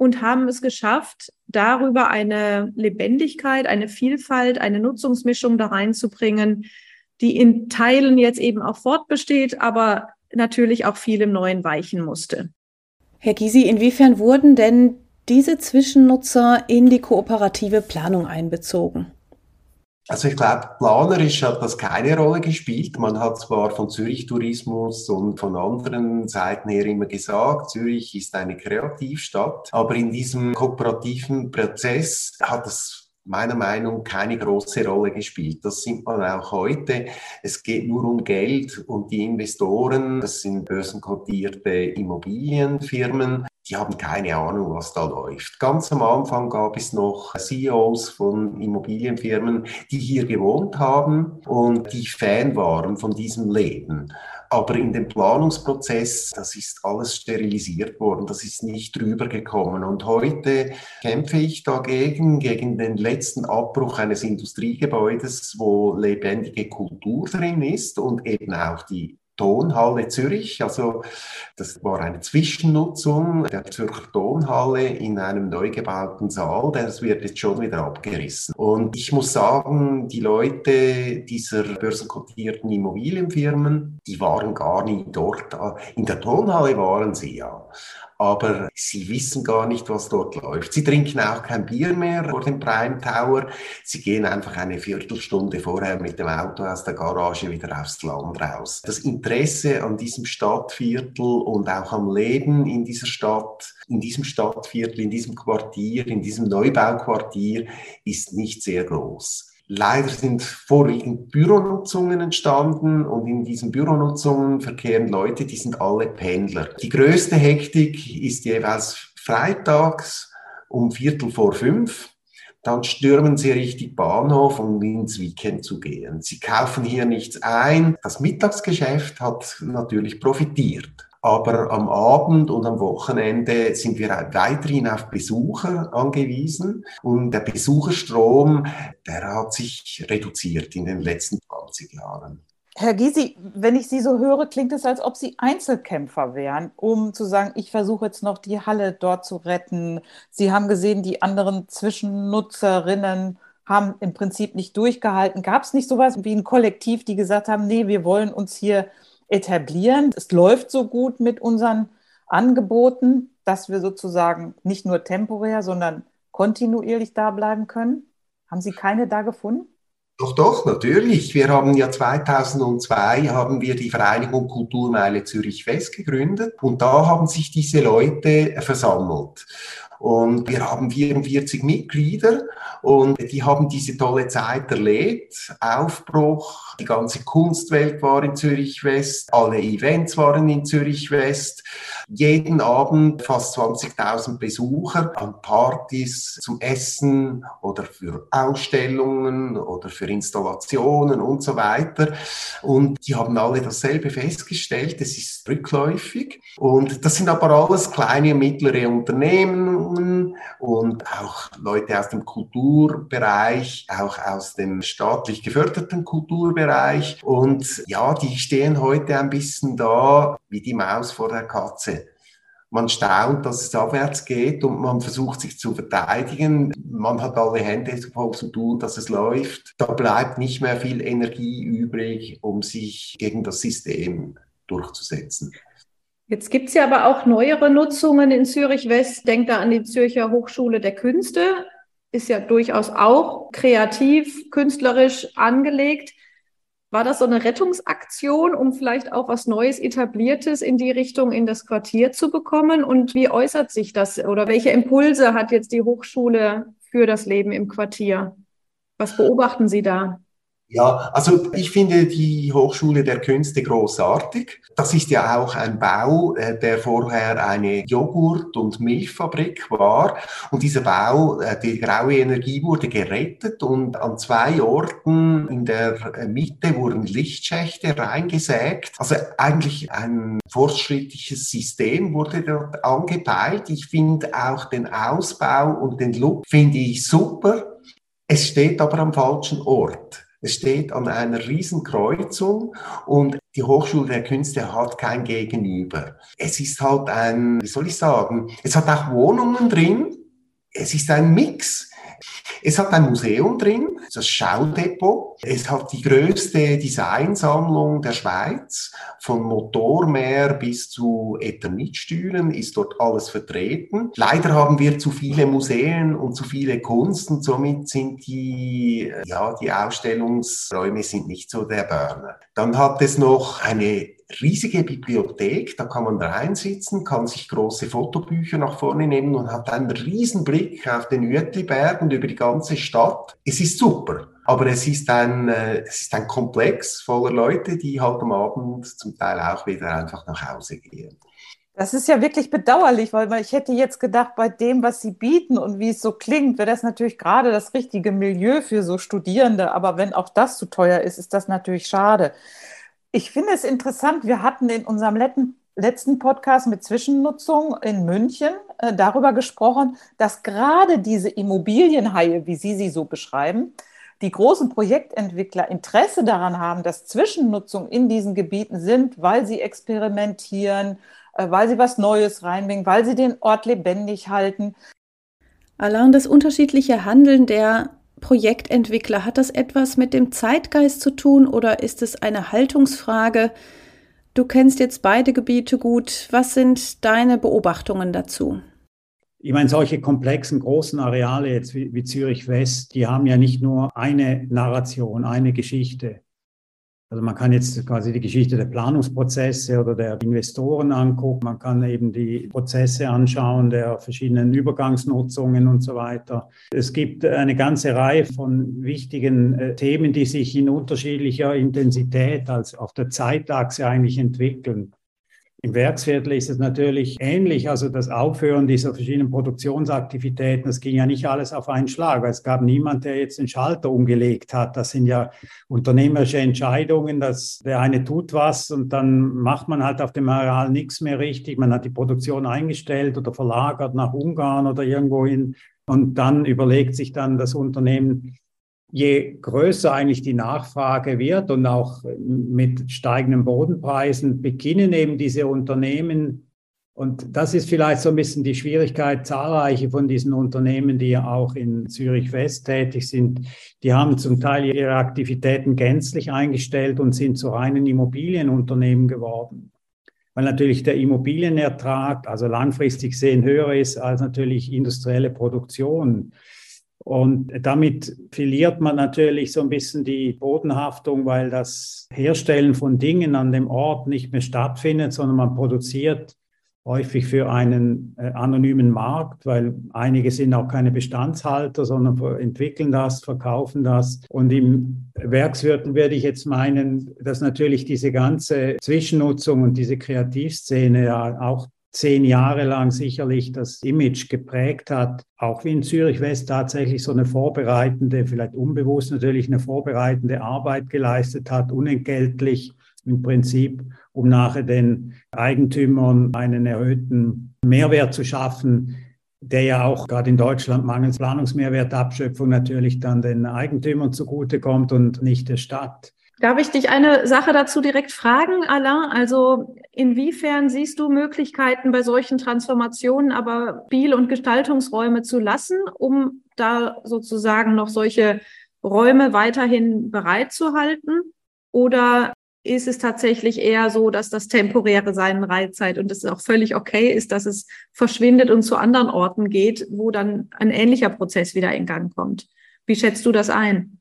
und haben es geschafft, darüber eine Lebendigkeit, eine Vielfalt, eine Nutzungsmischung da reinzubringen, die in Teilen jetzt eben auch fortbesteht, aber natürlich auch viel im Neuen weichen musste. Herr Gysi, inwiefern wurden denn diese Zwischennutzer in die kooperative Planung einbezogen? Also ich glaube, planerisch hat das keine Rolle gespielt. Man hat zwar von Zürich Tourismus und von anderen Seiten her immer gesagt, Zürich ist eine Kreativstadt, aber in diesem kooperativen Prozess hat das meiner Meinung keine große Rolle gespielt. Das sieht man auch heute. Es geht nur um Geld und die Investoren, das sind börsenkotierte Immobilienfirmen, die haben keine Ahnung, was da läuft. Ganz am Anfang gab es noch CEOs von Immobilienfirmen, die hier gewohnt haben und die Fan waren von diesem Leben. Aber in dem Planungsprozess, das ist alles sterilisiert worden, das ist nicht drüber gekommen. Und heute kämpfe ich dagegen, gegen den letzten Abbruch eines Industriegebäudes, wo lebendige Kultur drin ist und eben auch die Tonhalle Zürich. Also das war eine Zwischennutzung der Zürcher Tonhalle in einem neu gebauten Saal. Das wird jetzt schon wieder abgerissen. Und ich muss sagen, die Leute dieser börsenkotierten Immobilienfirmen, die waren gar nie dort. In der Tonhalle waren sie ja aber sie wissen gar nicht, was dort läuft. Sie trinken auch kein Bier mehr vor dem Prime Tower. Sie gehen einfach eine Viertelstunde vorher mit dem Auto aus der Garage wieder aufs Land raus. Das Interesse an diesem Stadtviertel und auch am Leben in dieser Stadt, in diesem Stadtviertel, in diesem Quartier, in diesem Neubauquartier ist nicht sehr groß. Leider sind vorwiegend Büronutzungen entstanden und in diesen Büronutzungen verkehren Leute, die sind alle Pendler. Die größte Hektik ist jeweils freitags um Viertel vor fünf. Dann stürmen sie richtig Bahnhof, um ins Weekend zu gehen. Sie kaufen hier nichts ein. Das Mittagsgeschäft hat natürlich profitiert. Aber am Abend und am Wochenende sind wir weiterhin auf Besucher angewiesen. Und der Besucherstrom, der hat sich reduziert in den letzten 20 Jahren. Herr Gysi, wenn ich Sie so höre, klingt es, als ob Sie Einzelkämpfer wären, um zu sagen, ich versuche jetzt noch die Halle dort zu retten. Sie haben gesehen, die anderen Zwischennutzerinnen haben im Prinzip nicht durchgehalten. Gab es nicht sowas wie ein Kollektiv, die gesagt haben, nee, wir wollen uns hier etablieren. Es läuft so gut mit unseren Angeboten, dass wir sozusagen nicht nur temporär, sondern kontinuierlich da bleiben können. Haben Sie keine da gefunden? Doch, doch, natürlich. Wir haben ja 2002 haben wir die Vereinigung Kulturmeile Zürich West gegründet und da haben sich diese Leute versammelt. Und wir haben 44 Mitglieder und die haben diese tolle Zeit erlebt. Aufbruch, die ganze Kunstwelt war in Zürich West, alle Events waren in Zürich West. Jeden Abend fast 20.000 Besucher an Partys zum Essen oder für Ausstellungen oder für Installationen und so weiter. Und die haben alle dasselbe festgestellt, es ist rückläufig. Und das sind aber alles kleine und mittlere Unternehmen und auch Leute aus dem Kulturbereich, auch aus dem staatlich geförderten Kulturbereich. Und ja, die stehen heute ein bisschen da wie die Maus vor der Katze. Man staunt, dass es abwärts geht und man versucht sich zu verteidigen. Man hat alle Hände voll zu tun, dass es läuft. Da bleibt nicht mehr viel Energie übrig, um sich gegen das System durchzusetzen. Jetzt gibt es ja aber auch neuere Nutzungen in Zürich West. Denkt da an die Zürcher Hochschule der Künste. Ist ja durchaus auch kreativ, künstlerisch angelegt. War das so eine Rettungsaktion, um vielleicht auch was Neues, Etabliertes in die Richtung in das Quartier zu bekommen? Und wie äußert sich das oder welche Impulse hat jetzt die Hochschule für das Leben im Quartier? Was beobachten Sie da? Ja, also ich finde die Hochschule der Künste großartig. Das ist ja auch ein Bau, äh, der vorher eine Joghurt- und Milchfabrik war. Und dieser Bau, äh, die graue Energie wurde gerettet und an zwei Orten in der äh, Mitte wurden Lichtschächte reingesägt. Also eigentlich ein fortschrittliches System wurde dort angepeilt. Ich finde auch den Ausbau und den Look finde ich super. Es steht aber am falschen Ort. Es steht an einer Riesenkreuzung und die Hochschule der Künste hat kein Gegenüber. Es ist halt ein, wie soll ich sagen, es hat auch Wohnungen drin. Es ist ein Mix. Es hat ein Museum drin, das Schaudepot. Es hat die größte Designsammlung der Schweiz. Von Motormeer bis zu Eternitstühlen ist dort alles vertreten. Leider haben wir zu viele Museen und zu viele Kunst und somit sind die, ja, die Ausstellungsräume sind nicht so der Burner. Dann hat es noch eine riesige Bibliothek, da kann man reinsitzen, kann sich große Fotobücher nach vorne nehmen und hat einen riesen Blick auf den Uetliberg und über die ganze Stadt. Es ist super. Aber es ist, ein, äh, es ist ein Komplex voller Leute, die halt am Abend zum Teil auch wieder einfach nach Hause gehen. Das ist ja wirklich bedauerlich, weil ich hätte jetzt gedacht, bei dem, was Sie bieten und wie es so klingt, wäre das natürlich gerade das richtige Milieu für so Studierende. Aber wenn auch das zu teuer ist, ist das natürlich schade. Ich finde es interessant, wir hatten in unserem letzten, Podcast mit Zwischennutzung in München äh, darüber gesprochen, dass gerade diese Immobilienhaie, wie Sie sie so beschreiben, die großen Projektentwickler Interesse daran haben, dass Zwischennutzung in diesen Gebieten sind, weil sie experimentieren, äh, weil sie was Neues reinbringen, weil sie den Ort lebendig halten. Allein das unterschiedliche Handeln der Projektentwickler? Hat das etwas mit dem Zeitgeist zu tun oder ist es eine Haltungsfrage? Du kennst jetzt beide Gebiete gut. Was sind deine Beobachtungen dazu? Ich meine, solche komplexen, großen Areale jetzt wie, wie Zürich West, die haben ja nicht nur eine Narration, eine Geschichte. Also man kann jetzt quasi die Geschichte der Planungsprozesse oder der Investoren angucken. Man kann eben die Prozesse anschauen der verschiedenen Übergangsnutzungen und so weiter. Es gibt eine ganze Reihe von wichtigen äh, Themen, die sich in unterschiedlicher Intensität als auf der Zeitachse eigentlich entwickeln. Im Werksviertel ist es natürlich ähnlich, also das Aufhören dieser verschiedenen Produktionsaktivitäten, das ging ja nicht alles auf einen Schlag. Es gab niemand, der jetzt den Schalter umgelegt hat. Das sind ja unternehmerische Entscheidungen, dass der eine tut was und dann macht man halt auf dem Areal nichts mehr richtig. Man hat die Produktion eingestellt oder verlagert nach Ungarn oder irgendwo hin. Und dann überlegt sich dann das Unternehmen, je größer eigentlich die Nachfrage wird und auch mit steigenden Bodenpreisen beginnen eben diese Unternehmen, und das ist vielleicht so ein bisschen die Schwierigkeit, zahlreiche von diesen Unternehmen, die ja auch in Zürich West tätig sind, die haben zum Teil ihre Aktivitäten gänzlich eingestellt und sind zu reinen Immobilienunternehmen geworden. Weil natürlich der Immobilienertrag, also langfristig sehen, höher ist als natürlich industrielle Produktion. Und damit verliert man natürlich so ein bisschen die Bodenhaftung, weil das Herstellen von Dingen an dem Ort nicht mehr stattfindet, sondern man produziert häufig für einen äh, anonymen Markt, weil einige sind auch keine Bestandshalter, sondern entwickeln das, verkaufen das. Und im Werkswirten würde ich jetzt meinen, dass natürlich diese ganze Zwischennutzung und diese Kreativszene ja auch zehn Jahre lang sicherlich das Image geprägt hat, auch wie in Zürich West tatsächlich so eine vorbereitende, vielleicht unbewusst natürlich eine vorbereitende Arbeit geleistet hat, unentgeltlich im Prinzip, um nachher den Eigentümern einen erhöhten Mehrwert zu schaffen, der ja auch gerade in Deutschland mangels Planungsmehrwertabschöpfung natürlich dann den Eigentümern zugutekommt und nicht der Stadt. Darf ich dich eine Sache dazu direkt fragen, Alain? Also inwiefern siehst du Möglichkeiten bei solchen Transformationen aber Spiel- und Gestaltungsräume zu lassen, um da sozusagen noch solche Räume weiterhin bereitzuhalten? Oder ist es tatsächlich eher so, dass das temporäre seinen Reiz hat und es auch völlig okay ist, dass es verschwindet und zu anderen Orten geht, wo dann ein ähnlicher Prozess wieder in Gang kommt? Wie schätzt du das ein?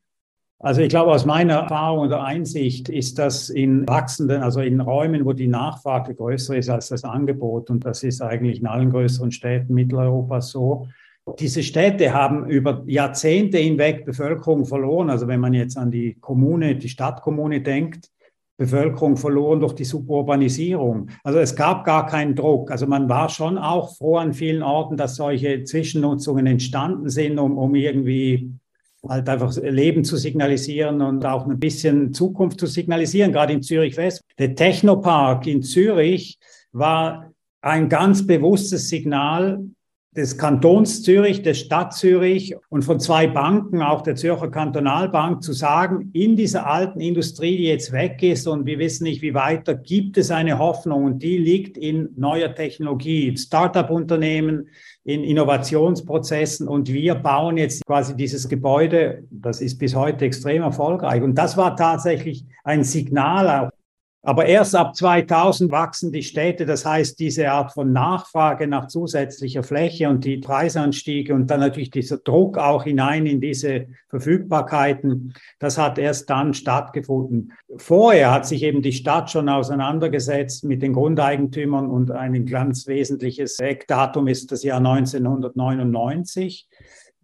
Also ich glaube, aus meiner Erfahrung oder Einsicht ist das in wachsenden, also in Räumen, wo die Nachfrage größer ist als das Angebot, und das ist eigentlich in allen größeren Städten Mitteleuropas so, diese Städte haben über Jahrzehnte hinweg Bevölkerung verloren. Also wenn man jetzt an die Kommune, die Stadtkommune denkt, Bevölkerung verloren durch die Suburbanisierung. Also es gab gar keinen Druck. Also man war schon auch froh an vielen Orten, dass solche Zwischennutzungen entstanden sind, um, um irgendwie halt einfach Leben zu signalisieren und auch ein bisschen Zukunft zu signalisieren, gerade in Zürich West. Der Technopark in Zürich war ein ganz bewusstes Signal des Kantons Zürich, der Stadt Zürich und von zwei Banken, auch der Zürcher Kantonalbank, zu sagen, in dieser alten Industrie, die jetzt weg ist und wir wissen nicht, wie weiter, gibt es eine Hoffnung und die liegt in neuer Technologie, Start-up-Unternehmen, in Innovationsprozessen und wir bauen jetzt quasi dieses Gebäude, das ist bis heute extrem erfolgreich. Und das war tatsächlich ein Signal auch aber erst ab 2000 wachsen die Städte. Das heißt, diese Art von Nachfrage nach zusätzlicher Fläche und die Preisanstiege und dann natürlich dieser Druck auch hinein in diese Verfügbarkeiten, das hat erst dann stattgefunden. Vorher hat sich eben die Stadt schon auseinandergesetzt mit den Grundeigentümern und ein ganz wesentliches Eckdatum ist das Jahr 1999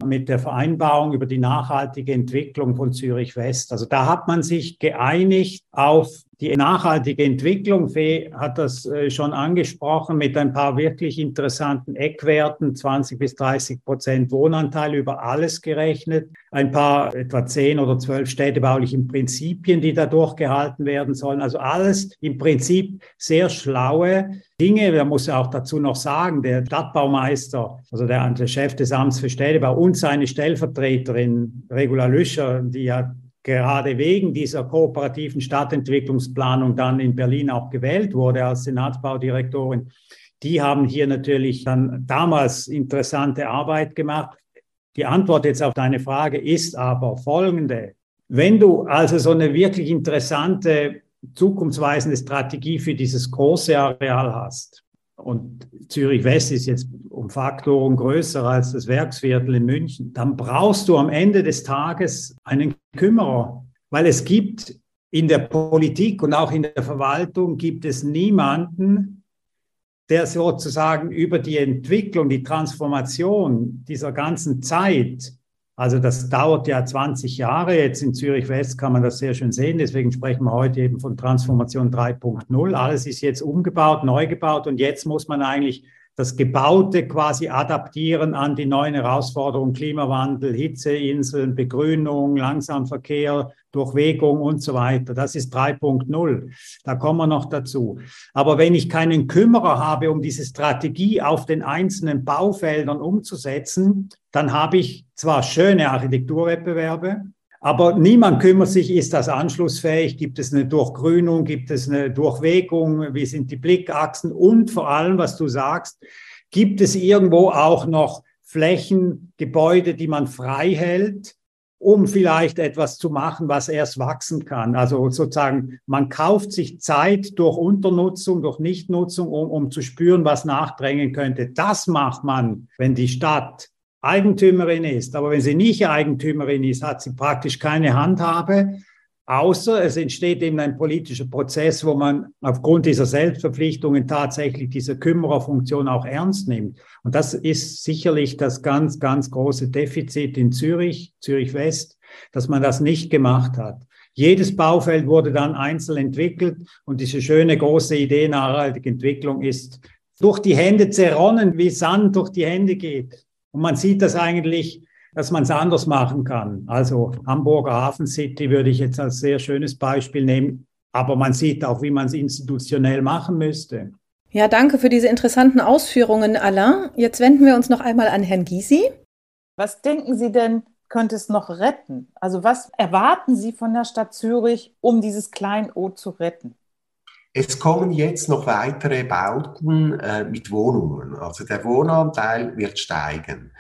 mit der Vereinbarung über die nachhaltige Entwicklung von Zürich West. Also da hat man sich geeinigt auf die nachhaltige Entwicklung. Fee hat das äh, schon angesprochen mit ein paar wirklich interessanten Eckwerten, 20 bis 30 Prozent Wohnanteil über alles gerechnet, ein paar etwa 10 oder 12 städtebaulichen Prinzipien, die da durchgehalten werden sollen. Also alles im Prinzip sehr schlaue Dinge. Da muss ja auch dazu noch sagen, der Stadtbaumeister, also der, der Chef des Amts für Städtebau und seine Stellvertreterin Regula Lüscher, die ja gerade wegen dieser kooperativen Stadtentwicklungsplanung dann in Berlin auch gewählt wurde als Senatsbaudirektorin, die haben hier natürlich dann damals interessante Arbeit gemacht. Die Antwort jetzt auf deine Frage ist aber folgende. Wenn du also so eine wirklich interessante, zukunftsweisende Strategie für dieses große Areal hast, und Zürich West ist jetzt um Faktoren größer als das Werksviertel in München, dann brauchst du am Ende des Tages einen Kümmerer, weil es gibt in der Politik und auch in der Verwaltung gibt es niemanden, der sozusagen über die Entwicklung, die Transformation dieser ganzen Zeit also das dauert ja 20 Jahre. Jetzt in Zürich West kann man das sehr schön sehen. Deswegen sprechen wir heute eben von Transformation 3.0. Alles ist jetzt umgebaut, neu gebaut und jetzt muss man eigentlich das Gebaute quasi adaptieren an die neuen Herausforderungen, Klimawandel, Hitzeinseln, Begrünung, Langsamverkehr, Durchwegung und so weiter. Das ist 3.0. Da kommen wir noch dazu. Aber wenn ich keinen Kümmerer habe, um diese Strategie auf den einzelnen Baufeldern umzusetzen, dann habe ich zwar schöne Architekturwettbewerbe, aber niemand kümmert sich, ist das anschlussfähig, gibt es eine Durchgrünung, gibt es eine Durchwegung, wie sind die Blickachsen und vor allem, was du sagst, gibt es irgendwo auch noch Flächen, Gebäude, die man frei hält, um vielleicht etwas zu machen, was erst wachsen kann. Also sozusagen, man kauft sich Zeit durch Unternutzung, durch Nichtnutzung, um, um zu spüren, was nachdrängen könnte. Das macht man, wenn die Stadt Eigentümerin ist. Aber wenn sie nicht Eigentümerin ist, hat sie praktisch keine Handhabe, außer es entsteht eben ein politischer Prozess, wo man aufgrund dieser Selbstverpflichtungen tatsächlich diese Kümmererfunktion auch ernst nimmt. Und das ist sicherlich das ganz, ganz große Defizit in Zürich, Zürich West, dass man das nicht gemacht hat. Jedes Baufeld wurde dann einzeln entwickelt und diese schöne große Idee nachhaltige Entwicklung ist durch die Hände zerronnen, wie Sand durch die Hände geht. Und man sieht das eigentlich, dass man es anders machen kann. Also Hamburger Hafen City würde ich jetzt als sehr schönes Beispiel nehmen. Aber man sieht auch, wie man es institutionell machen müsste. Ja, danke für diese interessanten Ausführungen, Alain. Jetzt wenden wir uns noch einmal an Herrn Gysi. Was denken Sie denn, könnte es noch retten? Also was erwarten Sie von der Stadt Zürich, um dieses Kleinod zu retten? Es kommen jetzt noch weitere Bauten äh, mit Wohnungen. Also der Wohnanteil wird steigen.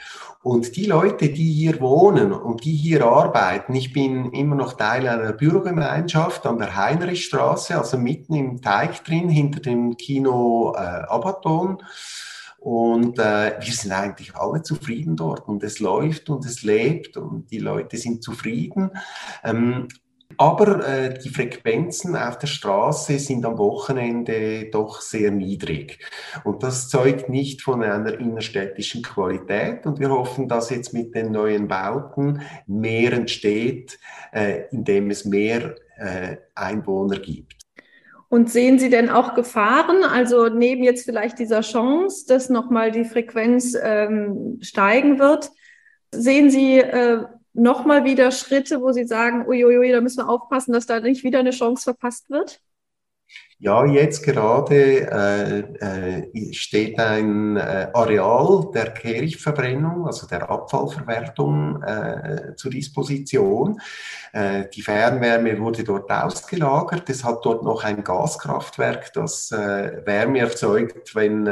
Und die Leute, die hier wohnen und die hier arbeiten, ich bin immer noch Teil einer Bürogemeinschaft an der Heinrichstraße, also mitten im Teich drin, hinter dem Kino äh, Abaton. Und äh, wir sind eigentlich alle zufrieden dort und es läuft und es lebt und die Leute sind zufrieden. Ähm, aber äh, die Frequenzen auf der Straße sind am Wochenende doch sehr niedrig. Und das zeugt nicht von einer innerstädtischen Qualität. Und wir hoffen, dass jetzt mit den neuen Bauten mehr entsteht, äh, indem es mehr äh, Einwohner gibt. Und sehen Sie denn auch Gefahren, also neben jetzt vielleicht dieser Chance, dass nochmal die Frequenz ähm, steigen wird, sehen Sie äh, nochmal wieder Schritte, wo Sie sagen, uiuiui, da müssen wir aufpassen, dass da nicht wieder eine Chance verpasst wird? Ja, jetzt gerade äh, äh, steht ein äh, Areal der Kehrichtverbrennung, also der Abfallverwertung, äh, zur Disposition. Äh, die Fernwärme wurde dort ausgelagert. Es hat dort noch ein Gaskraftwerk, das äh, Wärme erzeugt, wenn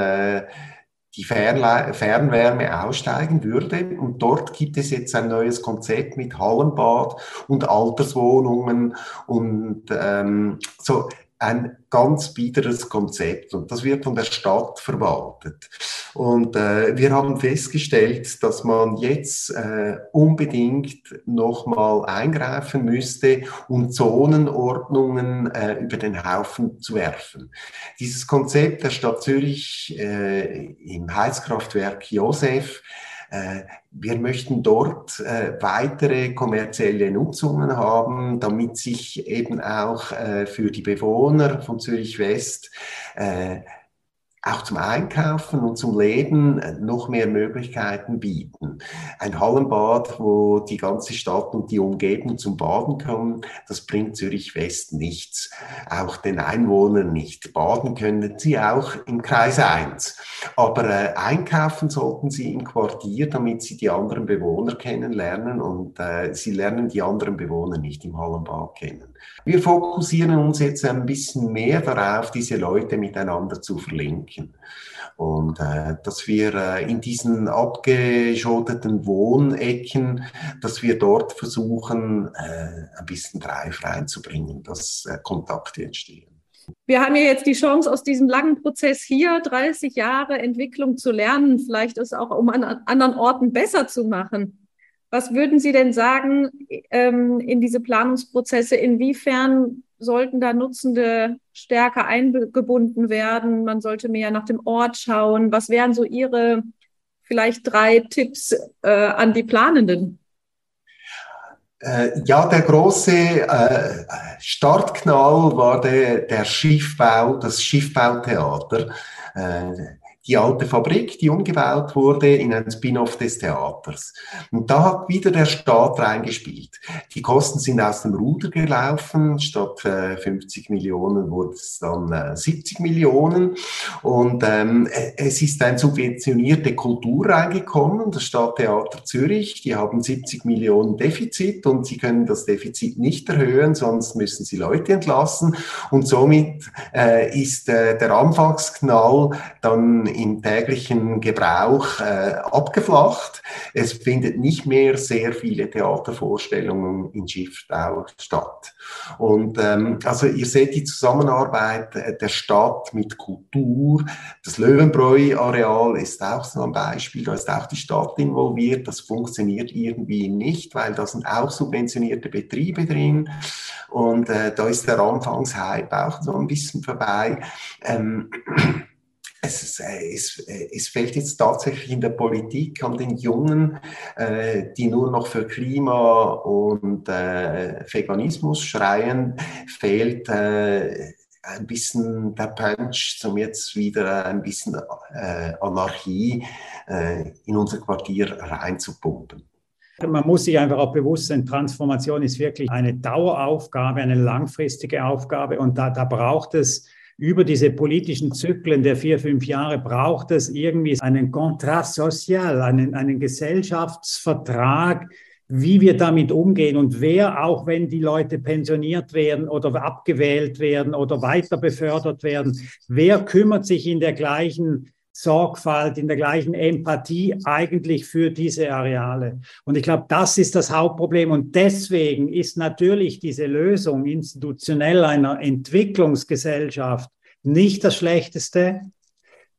die Fernwärme aussteigen würde. Und dort gibt es jetzt ein neues Konzept mit Hallenbad und Alterswohnungen und ähm, so ein ganz biederes Konzept und das wird von der Stadt verwaltet. Und äh, wir haben festgestellt, dass man jetzt äh, unbedingt nochmal eingreifen müsste, um Zonenordnungen äh, über den Haufen zu werfen. Dieses Konzept der Stadt Zürich äh, im Heizkraftwerk Josef wir möchten dort äh, weitere kommerzielle Nutzungen haben, damit sich eben auch äh, für die Bewohner von Zürich West auch zum Einkaufen und zum Leben noch mehr Möglichkeiten bieten. Ein Hallenbad, wo die ganze Stadt und die Umgebung zum Baden kommen, das bringt Zürich West nichts. Auch den Einwohnern nicht. Baden können sie auch im Kreis 1. Aber äh, einkaufen sollten sie im Quartier, damit sie die anderen Bewohner kennenlernen und äh, sie lernen die anderen Bewohner nicht im Hallenbad kennen. Wir fokussieren uns jetzt ein bisschen mehr darauf, diese Leute miteinander zu verlinken. Und äh, dass wir äh, in diesen abgeschotteten Wohnecken, dass wir dort versuchen, äh, ein bisschen Drive reinzubringen, dass äh, Kontakte entstehen. Wir haben ja jetzt die Chance, aus diesem langen Prozess hier 30 Jahre Entwicklung zu lernen, vielleicht es auch um an anderen Orten besser zu machen. Was würden Sie denn sagen ähm, in diese Planungsprozesse? Inwiefern sollten da Nutzende stärker eingebunden werden? Man sollte mehr nach dem Ort schauen. Was wären so Ihre vielleicht drei Tipps äh, an die Planenden? Äh, ja, der große äh, Startknall war der, der Schiffbau, das Schiffbautheater. Äh, die alte Fabrik, die umgebaut wurde in ein Spin-off des Theaters. Und da hat wieder der Staat reingespielt. Die Kosten sind aus dem Ruder gelaufen. Statt äh, 50 Millionen wurde es dann äh, 70 Millionen. Und ähm, es ist eine subventionierte Kultur reingekommen. Das Stadttheater Zürich, die haben 70 Millionen Defizit und sie können das Defizit nicht erhöhen, sonst müssen sie Leute entlassen. Und somit äh, ist äh, der Anfangsknall dann im täglichen Gebrauch äh, abgeflacht. Es findet nicht mehr sehr viele Theatervorstellungen in Schiffstau statt. Und ähm, also ihr seht die Zusammenarbeit der Stadt mit Kultur. Das Löwenbräu-Areal ist auch so ein Beispiel. Da ist auch die Stadt involviert. Das funktioniert irgendwie nicht, weil da sind auch subventionierte Betriebe drin. Und äh, da ist der Anfangshype auch so ein bisschen vorbei. Ähm, es, äh, es, äh, es, fällt jetzt tatsächlich in der Politik an den Jungen, äh, die nur noch für Klima und äh, Veganismus schreien, fehlt äh, ein bisschen der Punch, um jetzt wieder ein bisschen äh, Anarchie in unser Quartier reinzupumpen. Man muss sich einfach auch bewusst sein, Transformation ist wirklich eine Daueraufgabe, eine langfristige Aufgabe und da, da braucht es über diese politischen Zyklen der vier, fünf Jahre braucht es irgendwie einen Kontrast sozial, einen, einen Gesellschaftsvertrag, wie wir damit umgehen und wer, auch wenn die Leute pensioniert werden oder abgewählt werden oder weiter befördert werden, wer kümmert sich in der gleichen Sorgfalt, in der gleichen Empathie eigentlich für diese Areale. Und ich glaube, das ist das Hauptproblem. Und deswegen ist natürlich diese Lösung institutionell einer Entwicklungsgesellschaft nicht das Schlechteste,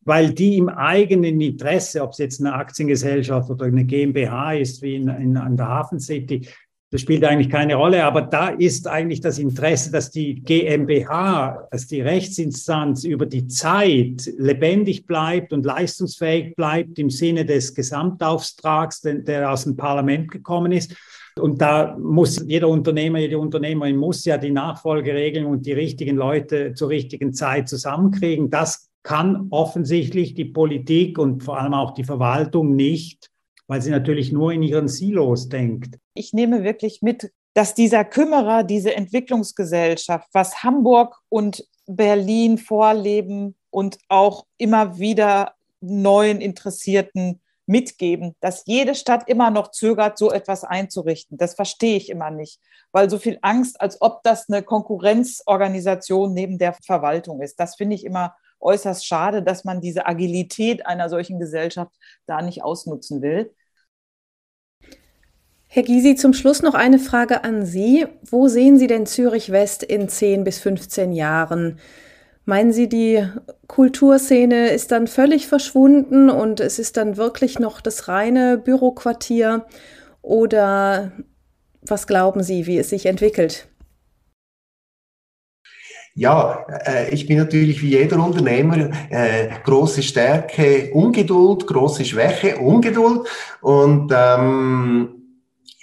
weil die im eigenen Interesse, ob es jetzt eine Aktiengesellschaft oder eine GmbH ist, wie in, in, an der Hafen City, das spielt eigentlich keine Rolle, aber da ist eigentlich das Interesse, dass die GmbH, dass die Rechtsinstanz über die Zeit lebendig bleibt und leistungsfähig bleibt im Sinne des Gesamtauftrags, der aus dem Parlament gekommen ist. Und da muss jeder Unternehmer, jede Unternehmerin muss ja die Nachfolgeregeln und die richtigen Leute zur richtigen Zeit zusammenkriegen. Das kann offensichtlich die Politik und vor allem auch die Verwaltung nicht weil sie natürlich nur in ihren Silos denkt. Ich nehme wirklich mit, dass dieser Kümmerer, diese Entwicklungsgesellschaft, was Hamburg und Berlin vorleben und auch immer wieder neuen Interessierten mitgeben, dass jede Stadt immer noch zögert, so etwas einzurichten. Das verstehe ich immer nicht, weil so viel Angst, als ob das eine Konkurrenzorganisation neben der Verwaltung ist. Das finde ich immer äußerst schade, dass man diese Agilität einer solchen Gesellschaft da nicht ausnutzen will. Herr Gysi, zum Schluss noch eine Frage an Sie. Wo sehen Sie denn Zürich West in 10 bis 15 Jahren? Meinen Sie, die Kulturszene ist dann völlig verschwunden und es ist dann wirklich noch das reine Büroquartier? Oder was glauben Sie, wie es sich entwickelt? Ja, äh, ich bin natürlich wie jeder Unternehmer äh, große Stärke, Ungeduld, große Schwäche, Ungeduld und ähm,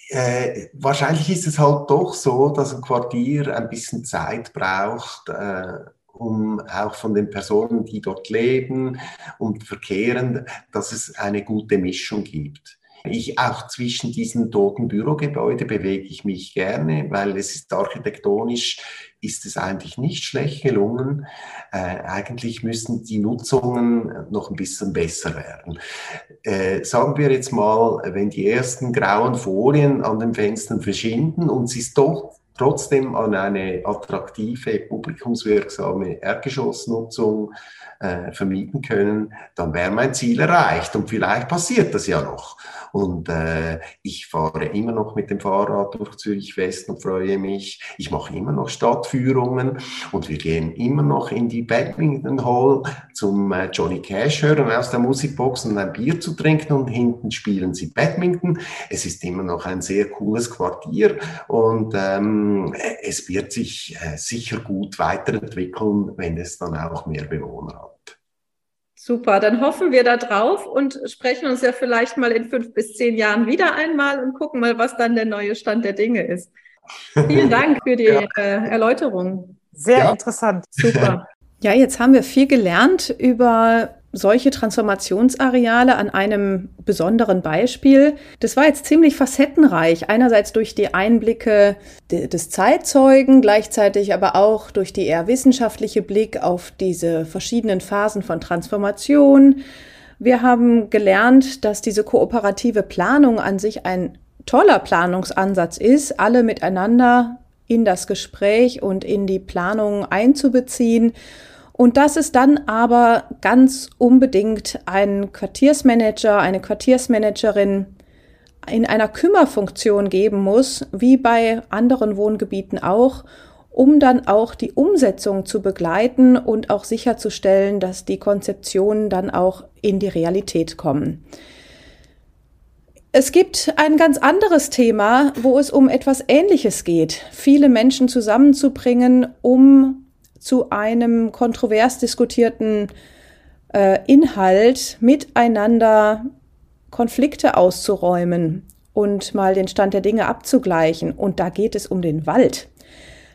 äh, wahrscheinlich ist es halt doch so, dass ein Quartier ein bisschen Zeit braucht, äh, um auch von den Personen, die dort leben und verkehren, dass es eine gute Mischung gibt. Ich auch zwischen diesen toten Bürogebäude bewege ich mich gerne, weil es ist architektonisch ist es eigentlich nicht schlecht gelungen. Äh, eigentlich müssen die Nutzungen noch ein bisschen besser werden. Äh, sagen wir jetzt mal, wenn die ersten grauen Folien an den Fenstern verschwinden und es ist doch trotzdem an eine attraktive, publikumswirksame Erdgeschossnutzung äh, vermieten können, dann wäre mein Ziel erreicht. Und vielleicht passiert das ja noch. Und äh, ich fahre immer noch mit dem Fahrrad durch Zürich West und freue mich. Ich mache immer noch Stadtführungen und wir gehen immer noch in die Badminton Hall zum äh, Johnny Cash hören aus der Musikbox und ein Bier zu trinken und hinten spielen sie Badminton. Es ist immer noch ein sehr cooles Quartier und ähm, es wird sich äh, sicher gut weiterentwickeln, wenn es dann auch mehr Bewohner hat. Super, dann hoffen wir da drauf und sprechen uns ja vielleicht mal in fünf bis zehn Jahren wieder einmal und gucken mal, was dann der neue Stand der Dinge ist. Vielen Dank für die ja. äh, Erläuterung. Sehr ja. interessant. Super. Ja, jetzt haben wir viel gelernt über solche Transformationsareale an einem besonderen Beispiel. Das war jetzt ziemlich facettenreich. Einerseits durch die Einblicke des Zeitzeugen, gleichzeitig aber auch durch die eher wissenschaftliche Blick auf diese verschiedenen Phasen von Transformation. Wir haben gelernt, dass diese kooperative Planung an sich ein toller Planungsansatz ist, alle miteinander in das Gespräch und in die Planung einzubeziehen und dass es dann aber ganz unbedingt einen Quartiersmanager, eine Quartiersmanagerin in einer Kümmerfunktion geben muss, wie bei anderen Wohngebieten auch, um dann auch die Umsetzung zu begleiten und auch sicherzustellen, dass die Konzeptionen dann auch in die Realität kommen. Es gibt ein ganz anderes Thema, wo es um etwas Ähnliches geht, viele Menschen zusammenzubringen, um zu einem kontrovers diskutierten äh, Inhalt miteinander Konflikte auszuräumen und mal den Stand der Dinge abzugleichen. Und da geht es um den Wald.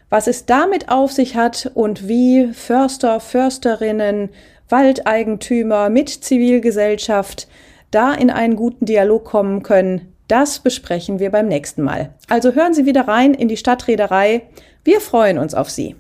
Was es damit auf sich hat und wie Förster, Försterinnen, Waldeigentümer mit Zivilgesellschaft da in einen guten Dialog kommen können, das besprechen wir beim nächsten Mal. Also hören Sie wieder rein in die Stadtreederei. Wir freuen uns auf Sie.